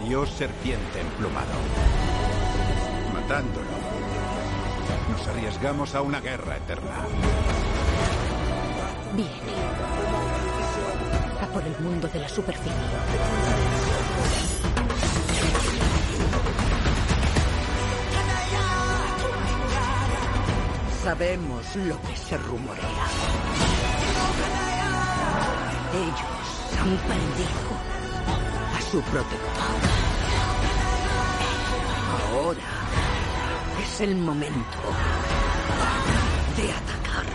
El dios serpiente emplumado. Matándolo, Nos arriesgamos a una guerra eterna. Viene. A por el mundo de la superficie. Sabemos lo que se rumorea. Ellos han perdido a su protector. Ahora es el momento de atacar.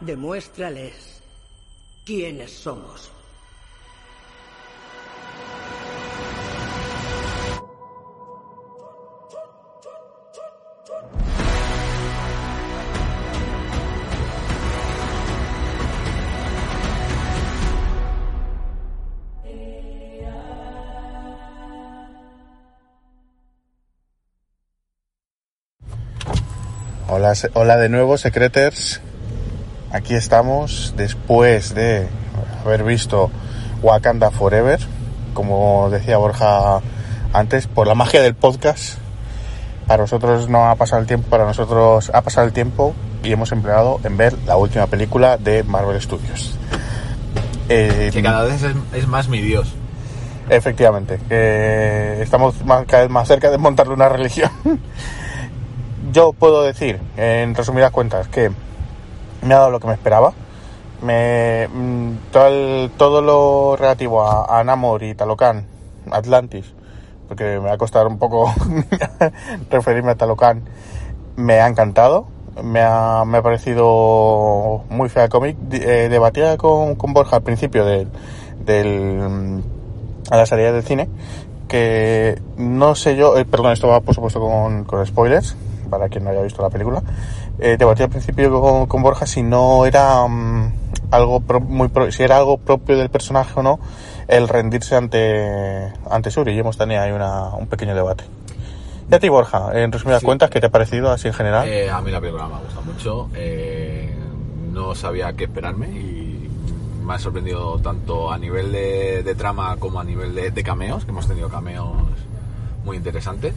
Demuéstrales quiénes somos. Hola, de nuevo, Secreters. Aquí estamos después de haber visto Wakanda Forever, como decía Borja antes, por la magia del podcast. Para nosotros no ha pasado el tiempo, para nosotros ha pasado el tiempo y hemos empleado en ver la última película de Marvel Studios. Eh, Que cada vez es, es más mi Dios. Efectivamente, estamos más- cada vez más cerca de montarle una religión. [laughs] Yo puedo decir, en resumidas cuentas, que me ha dado lo que me esperaba. Me, mm, todo, el- todo lo relativo a, Namor y Talocan, Atlantis, porque me va a costar un poco [laughs] referirme a Talocan, me ha encantado. Me ha, me ha parecido muy fea el cómic. Eh, debatía con, con Borja al principio del, del, mm, a la salida del cine que no sé yo, eh, perdón, esto va por supuesto con spoilers, para quien no haya visto la película. Eh, debatí al principio con, con Borja si no era mm, algo pro- muy pro- si era algo propio del personaje o no el rendirse ante ante Suri y hemos tenido ahí una, un pequeño debate. Y a ti Borja, en resumidas Sí. cuentas, ¿qué te ha parecido así en general? Eh, a mí la película me ha gustado mucho. eh, no sabía qué esperarme y me ha sorprendido tanto a nivel de, de trama como a nivel de, de cameos, que hemos tenido cameos muy interesantes.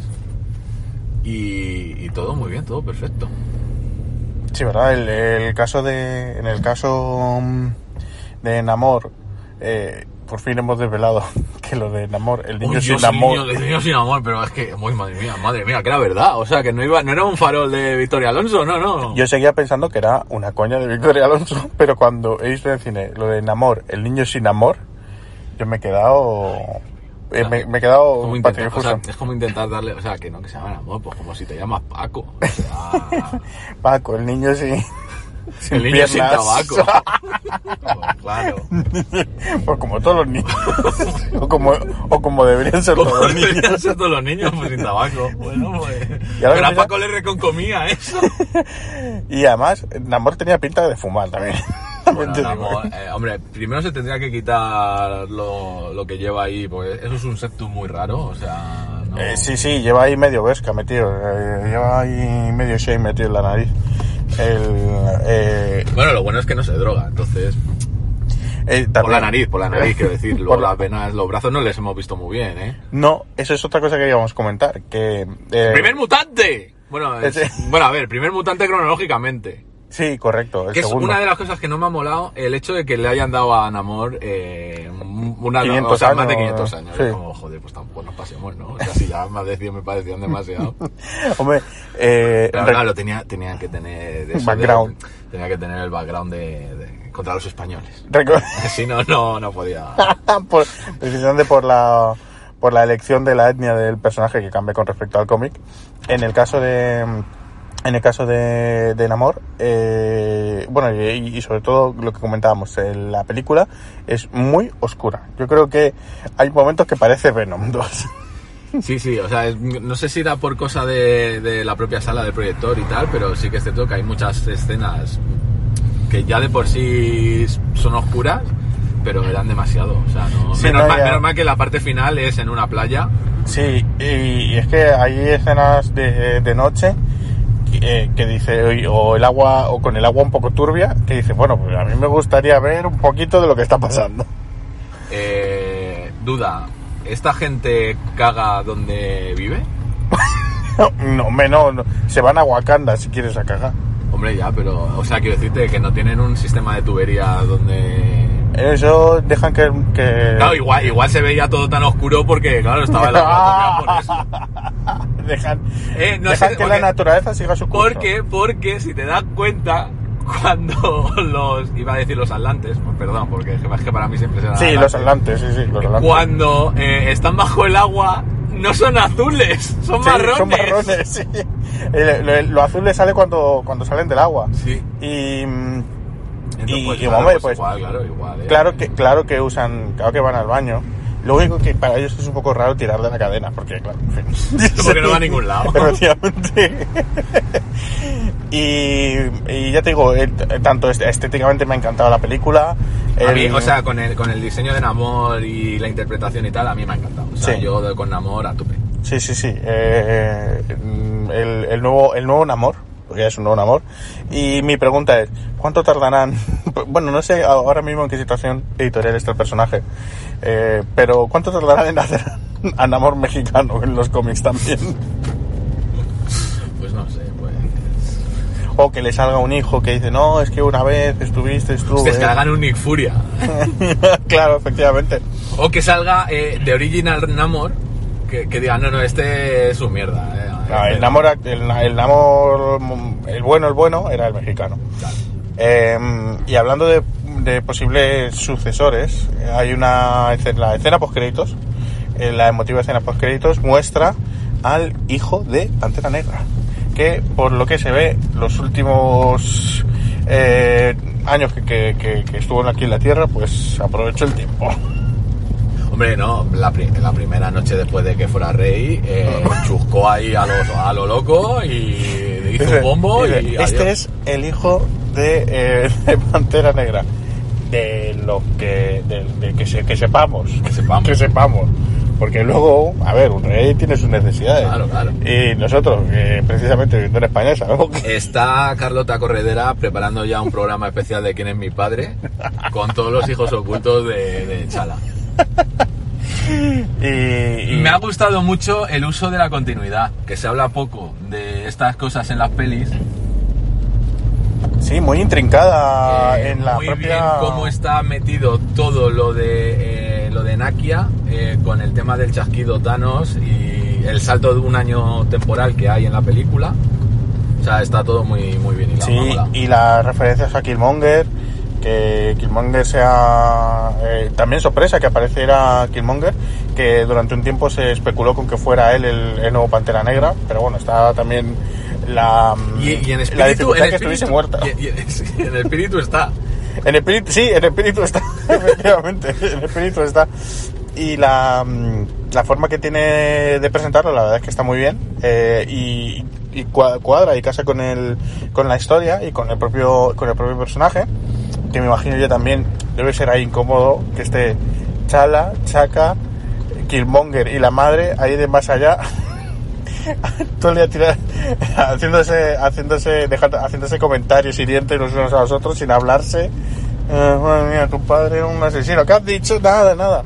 Y, y todo muy bien, todo perfecto. Sí, ¿verdad? El, el caso de. En el caso mm, de Namor, eh, por fin hemos desvelado [laughs] que lo de Namor, el niño Uy, sin amor. niño- el niño sin amor, pero es que, muy madre mía, madre mía, que era verdad. O sea, que no iba, no era un farol de Victoria Alonso, no, no. Yo seguía pensando que era una coña de Victoria Alonso, [laughs] pero cuando he visto en el cine lo de Namor, el niño sin amor, yo me he quedado. Eh, me, me he quedado Como intentar, o sea, es como intentar darle, o sea, que no que se llama amor, pues como si te llamas Paco. O sea, [laughs] Paco, el niño sin. [laughs] sin el niño sin piernas. tabaco. Pues [laughs] claro. pues como todos los niños. o, como, o como deberían ser Como todos los deberían niños. ser todos los niños, pues sin tabaco. Bueno, pues. Pero a Paco le reconcomía eso. Y además, Namor tenía pinta de fumar también. Bueno, digo. amor, eh, hombre, primero se tendría que quitar lo, lo que lleva ahí, porque eso es un septum muy raro, o sea. No... Eh, sí, sí, lleva ahí medio vesca metido. eh, lleva ahí medio shake metido en la nariz. El, eh, Bueno, lo bueno es que no se droga, entonces. eh, Por la nariz, por la nariz, [laughs] quiero decir. Luego Por la- las venas, los brazos no les hemos visto muy bien, ¿eh? No, eso es otra cosa que queríamos comentar. Que, eh, ¡Primer mutante! Bueno, es- bueno, a ver, primer mutante cronológicamente. Sí, correcto. El Que es segundo. una de las cosas que no me ha molado el hecho de que le hayan dado a Namor eh, una, 500 o sea, más de años, 500 años. sí. Como, joder, pues tampoco nos pasemos, ¿no? O sea, si ya más de 100 me parecían demasiado. [laughs] Hombre, eh, Pero claro, tenía, tenía que tener eso de- Background. tenía que tener el background de, de- contra los españoles. reco- [laughs] Si no, no, no podía. [laughs] por- precisamente por la por la elección de la etnia del personaje que cambia con respecto al cómic. En el caso de en el caso de, de Namor, eh, bueno, y, y sobre todo lo que comentábamos, eh, la película es muy oscura. Yo creo que hay momentos que parece Venom [laughs] 2. Sí, sí, o sea, es- no sé si era por cosa de, de la propia sala del proyector y tal, pero sí que es cierto que hay muchas escenas que ya de por sí son oscuras, pero eran demasiado. O sea, no, Sí, menos, no, mal, ya. menos mal que la parte final es en una playa. Sí, y, y es que hay escenas de, de noche eh, que dice, o el agua, o con el agua un poco turbia, que dice, bueno, pues a mí me gustaría ver un poquito de lo que está pasando. Eh, duda, ¿esta gente caga donde vive? [laughs] No, hombre, no, se van a Wakanda si quieres a cagar. Hombre, ya, pero, o sea, quiero decirte que no tienen un sistema de tubería donde... Eso dejan que... que- Claro, igual, igual se veía todo tan oscuro porque, claro, estaba el agua [laughs] por eso. Dejan Eh, no dejan sé, que porque- la naturaleza siga su curso. Porque, porque si te das cuenta, cuando [laughs] los, iba a decir los atlantes, pues perdón, porque es que para mí siempre será Sí, los atlantes, sí, sí, los atlantes. Cuando eh, están bajo el agua, no son azules, son Sí, marrones. Son marrones, sí. Lo, lo azul le sale cuando, cuando salen del agua. Sí. Y, Entonces, y, pues, y, claro, hombre, pues pues, igual, claro, igual. eh. claro que claro que usan, claro que van al baño. Lo único que para ellos es un poco raro tirar de la cadena, porque claro, en fin. [laughs] Porque no va a ningún lado. [laughs] Efectivamente. [laughs] y, y ya te digo, tanto est- estéticamente me ha encantado la película. A mí, el- o sea, con el, con el diseño de Namor y la interpretación y tal, a mí me ha encantado. O sea, Sí. yo con Namor a tope. Sí, sí, sí. eh, el, el nuevo, el nuevo Namor, porque ya es un nuevo Namor. Y mi pregunta es, ¿cuánto tardarán? [laughs] Bueno, no sé ahora mismo en qué situación editorial está el personaje, eh, pero ¿cuánto tardarán en hacer [laughs] a Namor mexicano en los cómics también? Pues no sé, pues... O que le salga un hijo que dice, no, es que una vez estuviste, estuve. Hostia, es que hagan un Nick Furia. [laughs] claro, efectivamente. O que salga eh, de Original Namor, que, que diga, no, no, este es su mierda. eh. No, el Namor, el, el Namor, el bueno, el bueno, era el mexicano. Eh, y hablando de, de posibles sucesores, eh, hay una escena, la escena post créditos, la emotiva escena post créditos muestra al hijo de Pantera Negra, que por lo que se ve los últimos eh, años que, que- que- que estuvo aquí en la Tierra, pues aprovechó el tiempo. Hombre, no, la, pri- la primera noche después de que fuera rey, eh, [laughs] chuscó ahí a, los, a lo loco y hizo Dice- un bombo dice, y este adiós. es el hijo de, eh, [laughs] de Pantera Negra. De lo que, de, de que, se- que sepamos. Que sepamos. Que sepamos. Porque luego, a ver, un rey tiene sus necesidades. Claro, claro. Y nosotros, precisamente viviendo en España, sabemos que. Está Carlota Corredera preparando ya un programa especial de quién es mi padre con todos los hijos ocultos de, de Chala. Y, [laughs] y- Me ha gustado mucho el uso de la continuidad, que se habla poco de estas cosas en las pelis. sí, muy intrincada Eh, en la muy propia. bien cómo está metido todo lo de eh, lo de Nakia eh, con el tema del chasquido Thanos y el salto de un año temporal que hay en la película. O sea, está todo muy muy bien hilado. Sí, y las referencias a Killmonger, que Killmonger sea eh, también sorpresa que apareciera Killmonger, que durante un tiempo se especuló con que fuera él el, el nuevo Pantera Negra, pero bueno, está también la, Y, y en espíritu, la dificultad en que espíritu- estuviese muerta. y- [laughs] en el espíritu está. En espíritu, sí, en espíritu está, [laughs] efectivamente, en espíritu está. Y la, mm, la forma que tiene de presentarlo, la verdad es que está muy bien. eh, y, y cua- cuadra y casa con el, con la historia y con el propio, con el propio personaje. Que me imagino yo también debe ser ahí incómodo que esté Chala, Chaka, Killmonger y la madre ahí de más allá. [laughs] todo el día tira- haciéndose, haciéndose, dejando- haciéndose comentarios hirientes los unos a los otros sin hablarse. Eh, madre mía, tu padre es un asesino. ¿Qué has dicho? Nada, nada.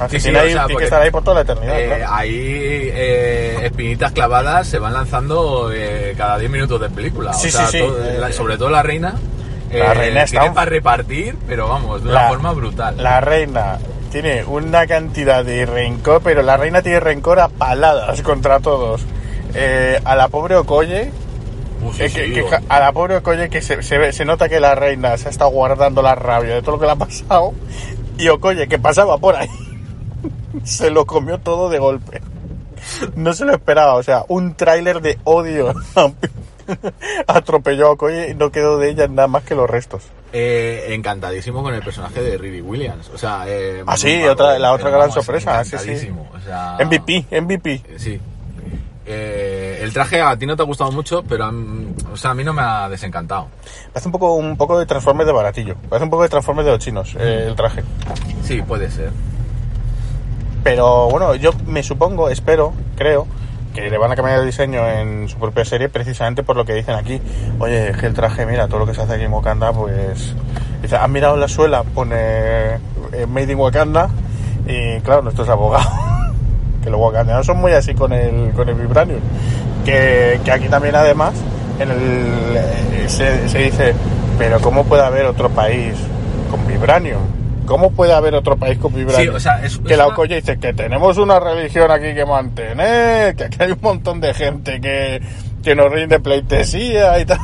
Así Sí, sí, tiene, o ahí- sea, tiene que estar ahí por toda la eternidad. Eh, claro. Ahí eh, espinitas clavadas se van lanzando eh, cada 10 minutos de película. Sí, o sea, todo- sobre todo la reina. La reina está tiene un- para repartir, pero vamos, de una La- forma brutal. La reina tiene una cantidad de rencor, pero la reina tiene rencor a paladas contra todos. Eh, a la pobre Okoye, Uh, sí, eh, sí, que- que o- ja- a la pobre Okoye que se, se, ve- se nota que la reina se ha estado guardando la rabia de todo lo que le ha pasado. Y Okoye, que pasaba por ahí, [laughs] se lo comió todo de golpe. No se lo esperaba, o sea, un tráiler de odio. [laughs] Atropelló a Okoye y no quedó de ella nada más que los restos. Eh, encantadísimo con el personaje de Riri Williams. O sea, eh, Ah, sí, otra- la otra gran sorpresa, sí, sí. encantadísimo, o sea, MVP, MVP. eh, Sí. Eh, el traje a ti no te ha gustado mucho, pero a, o sea, a mí no me ha desencantado. Parece un poco, un poco de Transformers de baratillo. Parece un poco de Transformers de los chinos, eh, el traje. Sí, puede ser. Pero bueno, yo me supongo, espero, creo, le van a cambiar el diseño en su propia serie precisamente por lo que dicen aquí. Oye, es que el traje, mira, todo lo que se hace aquí en Wakanda, pues... Dice, ¿has mirado la suela? Pone eh, Made in Wakanda y claro, nuestro es abogado. [laughs] que los wakandianos son muy así con el, con el vibranium. Que, que aquí también además en el, eh, se, se dice, pero ¿cómo puede haber otro país con vibranium? ¿Cómo puede haber otro país con? Sí, o sea, es- que es la una- Okoye dice que tenemos una religión aquí que mantener, que aquí hay un montón de gente que, que nos rinde pleitesía y tal.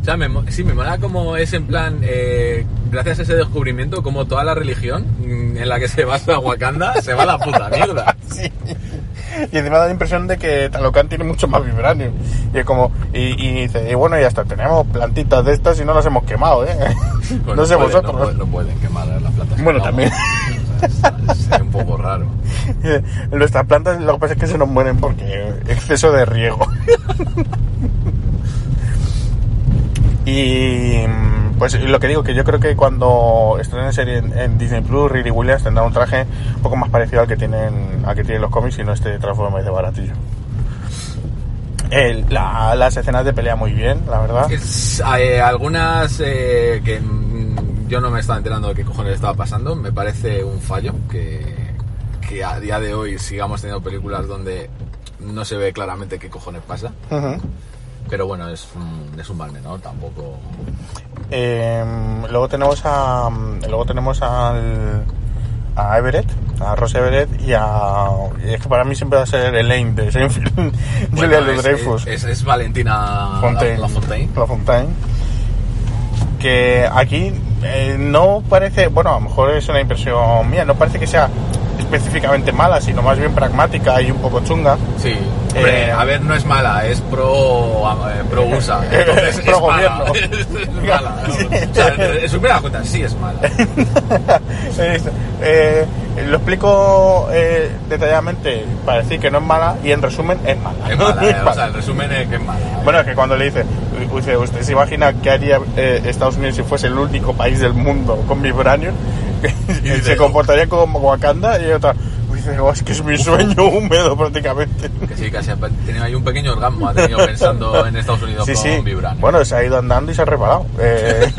O sea, me, sí, me mola como es en plan, eh, gracias a ese descubrimiento, como toda la religión mm, en la que se basa Wakanda se va a la puta mierda. [laughs] Sí. Y encima da la impresión de que Talocan tiene mucho más vibranium. Y es como, y, y dice, y bueno, y hasta tenemos plantitas de estas y no las hemos quemado, ¿eh? [laughs] Pues no sé pueden, vosotros. No, pueden- no pueden quemar las plantas. Bueno, No, también. o sea, es- un poco raro. [laughs] Nuestras plantas lo que pasa es que se nos mueren porque exceso de riego. [laughs] y mm, pues lo que digo, que yo creo que cuando estrenen serie en, en Disney Plus, Riri Williams tendrá un traje un poco más parecido al que tienen, al que tienen los cómics y no este transforme de baratillo. El- la- las escenas de pelea muy bien, la verdad. Es, eh, algunas eh, que mm, yo no me estaba enterando de qué cojones estaba pasando, me parece un fallo que, que a día de hoy sigamos teniendo películas donde no se ve claramente qué cojones pasa. Ujú. Pero bueno, es un, es un mal menor, tampoco. Eh, luego tenemos a luego tenemos al a Everett, a Ross Everett y a y es que para mí siempre va a ser Elaine de Seinfeld, [laughs] Julia Bueno, Louis Dreyfus, es, es, es Valentina Fontaine, Lafontaine. Lafontaine, que aquí eh, no parece, bueno, a lo mejor es una impresión mía, no parece que sea específicamente mala, sino más bien pragmática y un poco chunga. Sí. Hombre, Eh, a ver, no es mala, es pro, eh, pro USA. [laughs] Entonces [laughs] es Pro mala. gobierno. [laughs] es mala. O sea, en su primera cuenta sí es mala. Eh, lo explico eh, detalladamente para decir que no es mala y en resumen es mala. Es mala, Es eh, o mala. sea, el resumen es que es mala. Bueno, es que cuando le dice, dice, ¿usted se imagina qué haría eh, Estados Unidos si fuese el único país del mundo con vibranium? [laughs] dice, se comportaría como Wakanda y otra, dice, "Oh, es que es mi sueño húmedo prácticamente. Que sí, casi ha tenido ahí un pequeño orgasmo, ha tenido pensando [laughs] en Estados Unidos Sí, con sí. Vibranium. Bueno, se ha ido andando y se ha reparado. Eh,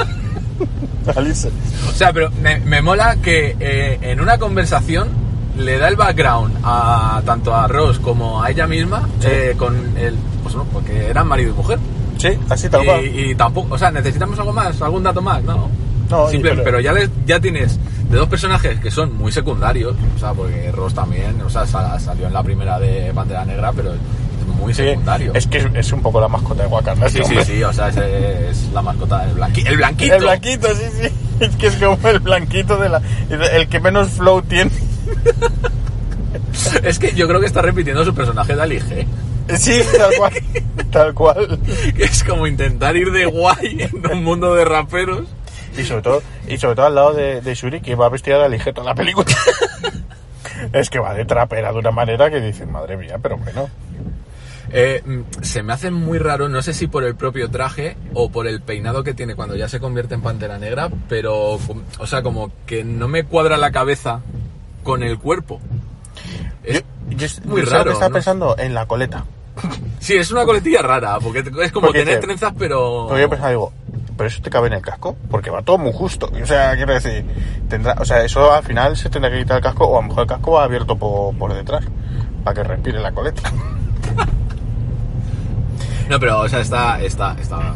[laughs] Alice. O sea, pero me, me mola que eh, en una conversación le da el background a tanto a Ross como a ella misma eh, con el. Pues no, porque eran marido y mujer. Sí, así tal cual. Y, y tampoco, o sea, necesitamos algo más, algún dato más, ¿no? No, y- Simple- pero- pero, ya, les- ya tienes de dos personajes que son muy secundarios, o sea, porque Ross también, o sea, sal- salió en la primera de Pantera Negra, pero es muy Sí, secundario. es que es, es un poco la mascota de Wakanda. sí, sí, sí, o sea, es, es la mascota del blanqui- el blanquito. El blanquito, sí, sí. [laughs] Es que es como el blanquito de la. El que menos flow tiene. [laughs] Es que yo creo que está repitiendo su personaje de Ali G. Sí, tal cual. [laughs] Tal cual. Que es como intentar ir de guay en un mundo de raperos. Y sobre todo, y sobre todo al lado de, de Shuri, que va vestida de aligeta en la película. [laughs] es que va de trapera de una manera que dices, madre mía, pero bueno. Eh, mm, se me hace muy raro, no sé si por el propio traje o por el peinado que tiene cuando ya se convierte en pantera negra, pero, o sea, como que no me cuadra la cabeza con el cuerpo. Es yo, yo es- muy raro. que estaba ¿no? pensando en la coleta. [laughs] Sí, es una coletilla rara, porque es como Porque tener dice- trenzas, pero. Porque yo pensaba, digo, ¿pero eso te cabe en el casco? Porque va todo muy justo. O sea, quiero decir, tendrá, o sea, eso al final se tendrá que quitar el casco, o a lo mejor el casco va abierto por, por detrás, para que respire la coleta. [laughs] No, pero, o sea, está, está, está,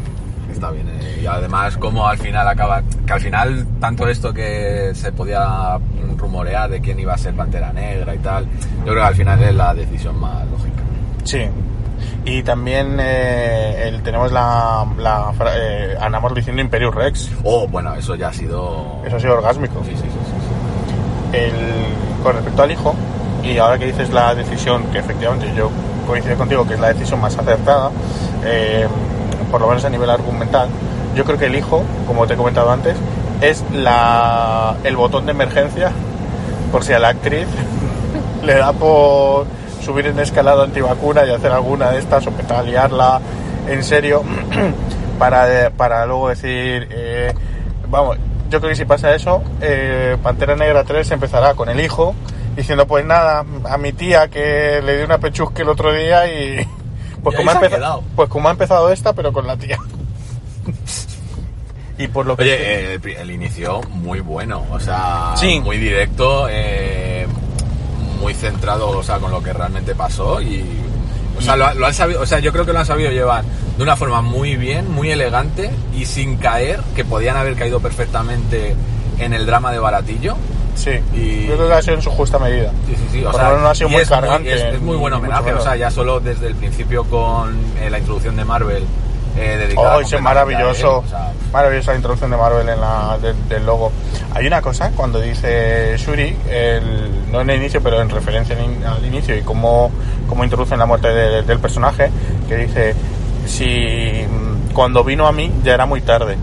está bien. eh, Y además, como al final acaba. Que al final, tanto esto que se podía rumorear de quién iba a ser Pantera Negra y tal, yo creo que al final es la decisión más lógica. Sí. Y también eh, el- tenemos la, la eh, Anamor diciendo Imperius Rex. Oh, bueno, eso ya ha sido. Eso ha sido orgásmico. Sí, sí, sí, sí, El, con respecto al hijo, y ahora que dices la decisión, que efectivamente yo coincido contigo que es la decisión más acertada, eh, por lo menos a nivel argumental, yo creo que el hijo, como te he comentado antes, es la, el botón de emergencia por si a la actriz [laughs] le da por subir en escalado antivacuna y hacer alguna de estas o empezar a liarla en serio [clears throat] para, para luego decir, eh, vamos, yo creo que si pasa eso, eh, Pantera Negra 3 empezará con el hijo diciendo, pues nada, a mi tía que le di una pechusque el otro día y... [laughs] Pues, Y como, ha empezado, pues como ha empezado esta, pero con la tía. [laughs] y por lo que... Oye, el inicio muy bueno, o sea, Sí. muy directo, eh, muy centrado, o sea, con lo que realmente pasó y, o sea, lo, lo han sabido, o sea, yo creo que lo han sabido llevar de una forma muy bien, muy elegante y sin caer, que podían haber caído perfectamente en el drama de Baratillo. Sí, Y- yo creo que ha sido en su justa medida. Sí, sí, sí, o Por sea, no ha sido muy es cargante, es, es muy buen homenaje, o sea, ya solo desde el principio con eh, la introducción de Marvel eh, dedicada Oh, maravilloso, a él, o sea, maravillosa introducción de Marvel en la, del- del logo. Hay una cosa cuando dice Shuri, el- no en el inicio, pero en referencia al inicio y cómo, cómo introducen la muerte de- del personaje, que dice, si cuando vino a mí ya era muy tarde.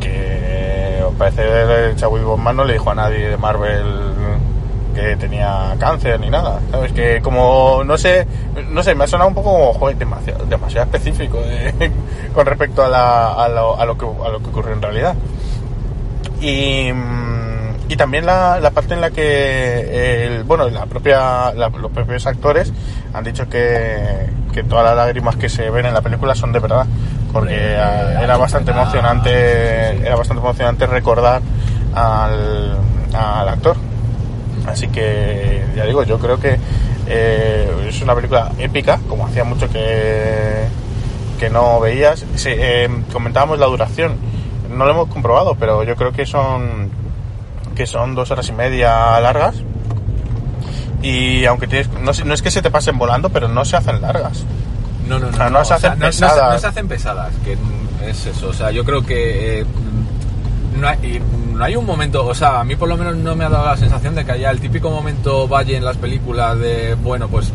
Que al parecer el Chadwick Boseman no le dijo a nadie de Marvel que tenía cáncer ni nada, ¿sabes? Que como, no sé, no sé, me ha sonado un poco como, joder, demasiado, demasiado específico de- [laughs] con respecto a, la- a lo, a, lo que, a lo que ocurrió en realidad. Y, mm, y también la, la parte en la que, el, bueno, la propia, la- los propios actores han dicho que, que todas las lágrimas que se ven en la película son de verdad, porque ah, era bastante emocionante, era bastante emocionante recordar al, al actor. Así que, ya digo, yo creo que eh, es una película épica, como hacía mucho que, que no veías. Sí, eh, comentábamos la duración, no lo hemos comprobado, pero yo creo que son que son dos horas y media largas. Y aunque tienes, no, no es que se te pasen volando, pero no se hacen largas. No, no, no. O sea, no se hacen no, no se- pesadas. no se hacen pesadas, que es eso. O sea, yo creo que eh, no, hay, no hay un momento, o sea, a mí por lo menos no me ha dado la sensación de que haya el típico momento valle en las películas de, bueno, pues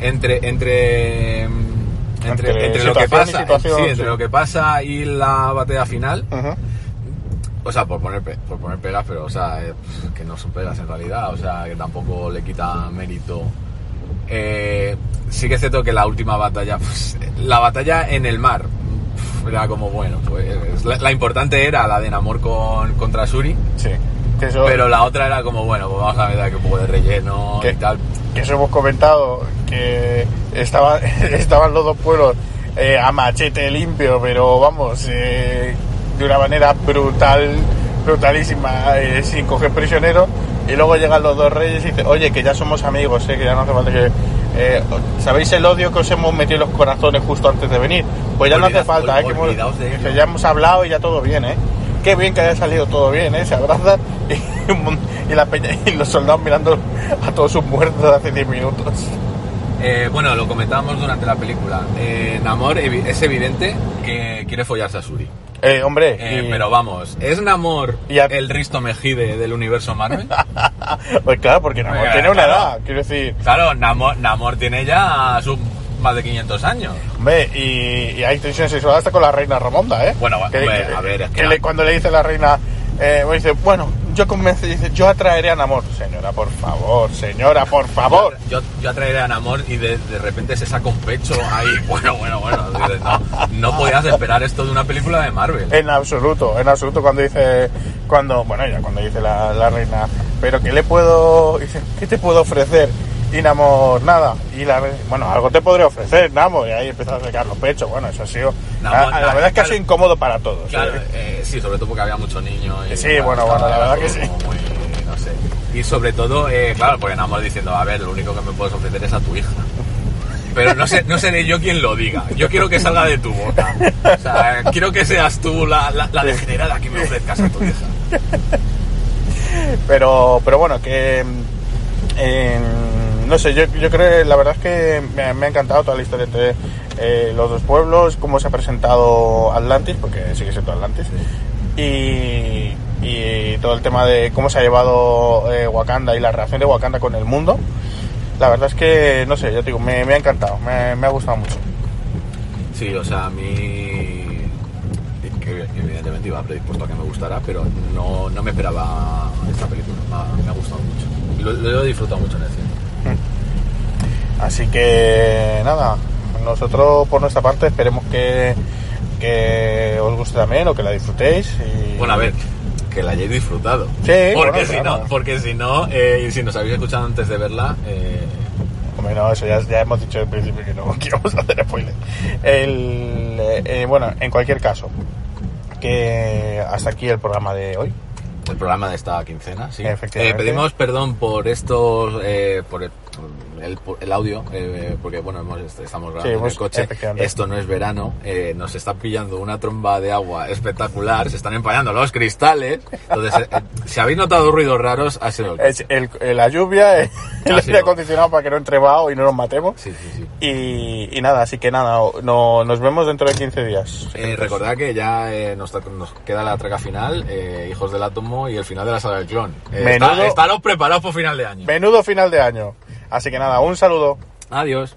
entre entre entre, Entre entre lo que pasa, sí, entre sí. lo que pasa y la batalla final, o sea, por poner, por poner pegas, pero, o sea, eh, que no son pegas en realidad, o sea, que tampoco le quita mérito. Eh, sí que es cierto que la última batalla, [laughs] pues, la batalla en el mar, era como, bueno, pues, la, la importante era la de Namor con, contra Suri, Sí. Que eso, pero la otra era como, bueno, pues vamos a ver aquí un poco de relleno ¿Qué? y tal. que eso hemos comentado, que estaba, [laughs] estaban los dos pueblos eh, a machete limpio, pero vamos, eh, de una manera brutal, brutalísima, eh, sin coger prisioneros. Y luego llegan los dos reyes y dicen, oye, que ya somos amigos, eh, que ya no hace falta que... eh, ¿Sabéis el odio que os hemos metido en los corazones justo antes de venir? Pues ya no hace falta, eh, que, hemos- que ya hemos hablado y ya todo bien, ¿eh? Qué bien que haya salido todo bien, ¿eh? Se abrazan y, [laughs] la peña, y los soldados mirando a todos sus muertos hace 10 minutos. Eh, bueno, lo comentábamos durante la película. Eh, Namor evi- es evidente que quiere follarse a Suri. Eh, hombre, Eh, y- Pero vamos, ¿es Namor Y a- el Risto Mejide del universo Marvel? [laughs] pues claro, porque Namor tiene una claro. edad, quiero decir, Claro, Namor, Namor tiene ya sus más de 500 años. hombre, y, y hay tensión sexual hasta con la reina Ramonda, ¿eh? Bueno, Que- hombre, que- a ver, es que que le- cuando le dice la reina, eh, bueno, dice, bueno, yo convenzo, dice, yo atraeré a Namor. Señora, por favor, señora, por favor. Yo, yo atraeré a Namor y de, de repente se saca un pecho ahí. [laughs] Bueno, bueno, bueno. No, no podías esperar esto de una película de Marvel. En absoluto, en absoluto cuando dice, cuando, bueno, ya cuando dice la, la reina, pero ¿qué le puedo, dice, ¿qué te puedo ofrecer? Y Namor, nada. Y la bueno, algo te podré ofrecer, Namor. Y ahí empieza a sacar los pechos. Bueno, eso ha sido, Namor, la, verdad es que ha sido incómodo para todos. Claro, ¿eh? eh, sí, sobre todo porque había mucho niño. Y, Sí, claro, bueno, bueno, la verdad que sí. muy, no sé. Y sobre todo, eh, claro, porque Namor diciendo, a ver, lo único que me puedes ofrecer es a tu hija. [laughs] Pero no sé, no seré yo quien lo diga. Yo quiero que salga de tu boca. O sea, quiero que seas tú la, la, la degenerada que me ofrezcas a tu hija. Pero, pero bueno, que. eh, no sé, yo, yo creo, la verdad es que me, ha encantado toda la historia entre eh, los dos pueblos, cómo se ha presentado Atlantis, porque sigue siendo Atlantis, y, todo el tema de cómo se ha llevado eh, Wakanda y la relación de Wakanda con el mundo. La verdad es que, no sé, yo te digo, me, ha encantado, me, ha gustado mucho. Sí, o sea, a mí. Evidentemente iba predispuesto a que me gustara, pero no, no me esperaba esta película. Me ha, me ha gustado mucho. Lo, lo he disfrutado mucho en el cine. Así que nada, nosotros por nuestra parte esperemos que, que os guste también o que la disfrutéis. Y, Bueno, a ver, que la hayáis disfrutado. Sí, porque bueno, si claro. no, porque si no, eh, y si nos habéis escuchado antes de verla, eh, Hombre, no, eso ya, ya hemos dicho al principio que no [laughs] que vamos a hacer spoiler. El, eh, eh, bueno, en cualquier caso, que hasta aquí el programa de hoy. el programa de esta quincena, sí. Efectivamente. Eh, pedimos perdón por estos, eh, por el, el- el audio, eh, porque bueno, hemos, estamos grabando Sí, en el coche. Esto no es verano, eh, nos está pillando una tromba de agua espectacular, se están empañando los cristales. Entonces, eh, si habéis notado ruidos raros, ha sido el. Es el- el- la lluvia, el, Ha aire acondicionado para que no entre vaho y no nos matemos. Sí, sí. Y, y nada, así que nada, no, nos vemos dentro de 15 días. Eh, recordad que ya eh, nos, nos queda la traca final, eh, Hijos del Átomo y el final de la saga del clon. Eh, Menudo- está- estaros preparados por final de año. Menudo final de año. Así que nada, un saludo. Adiós.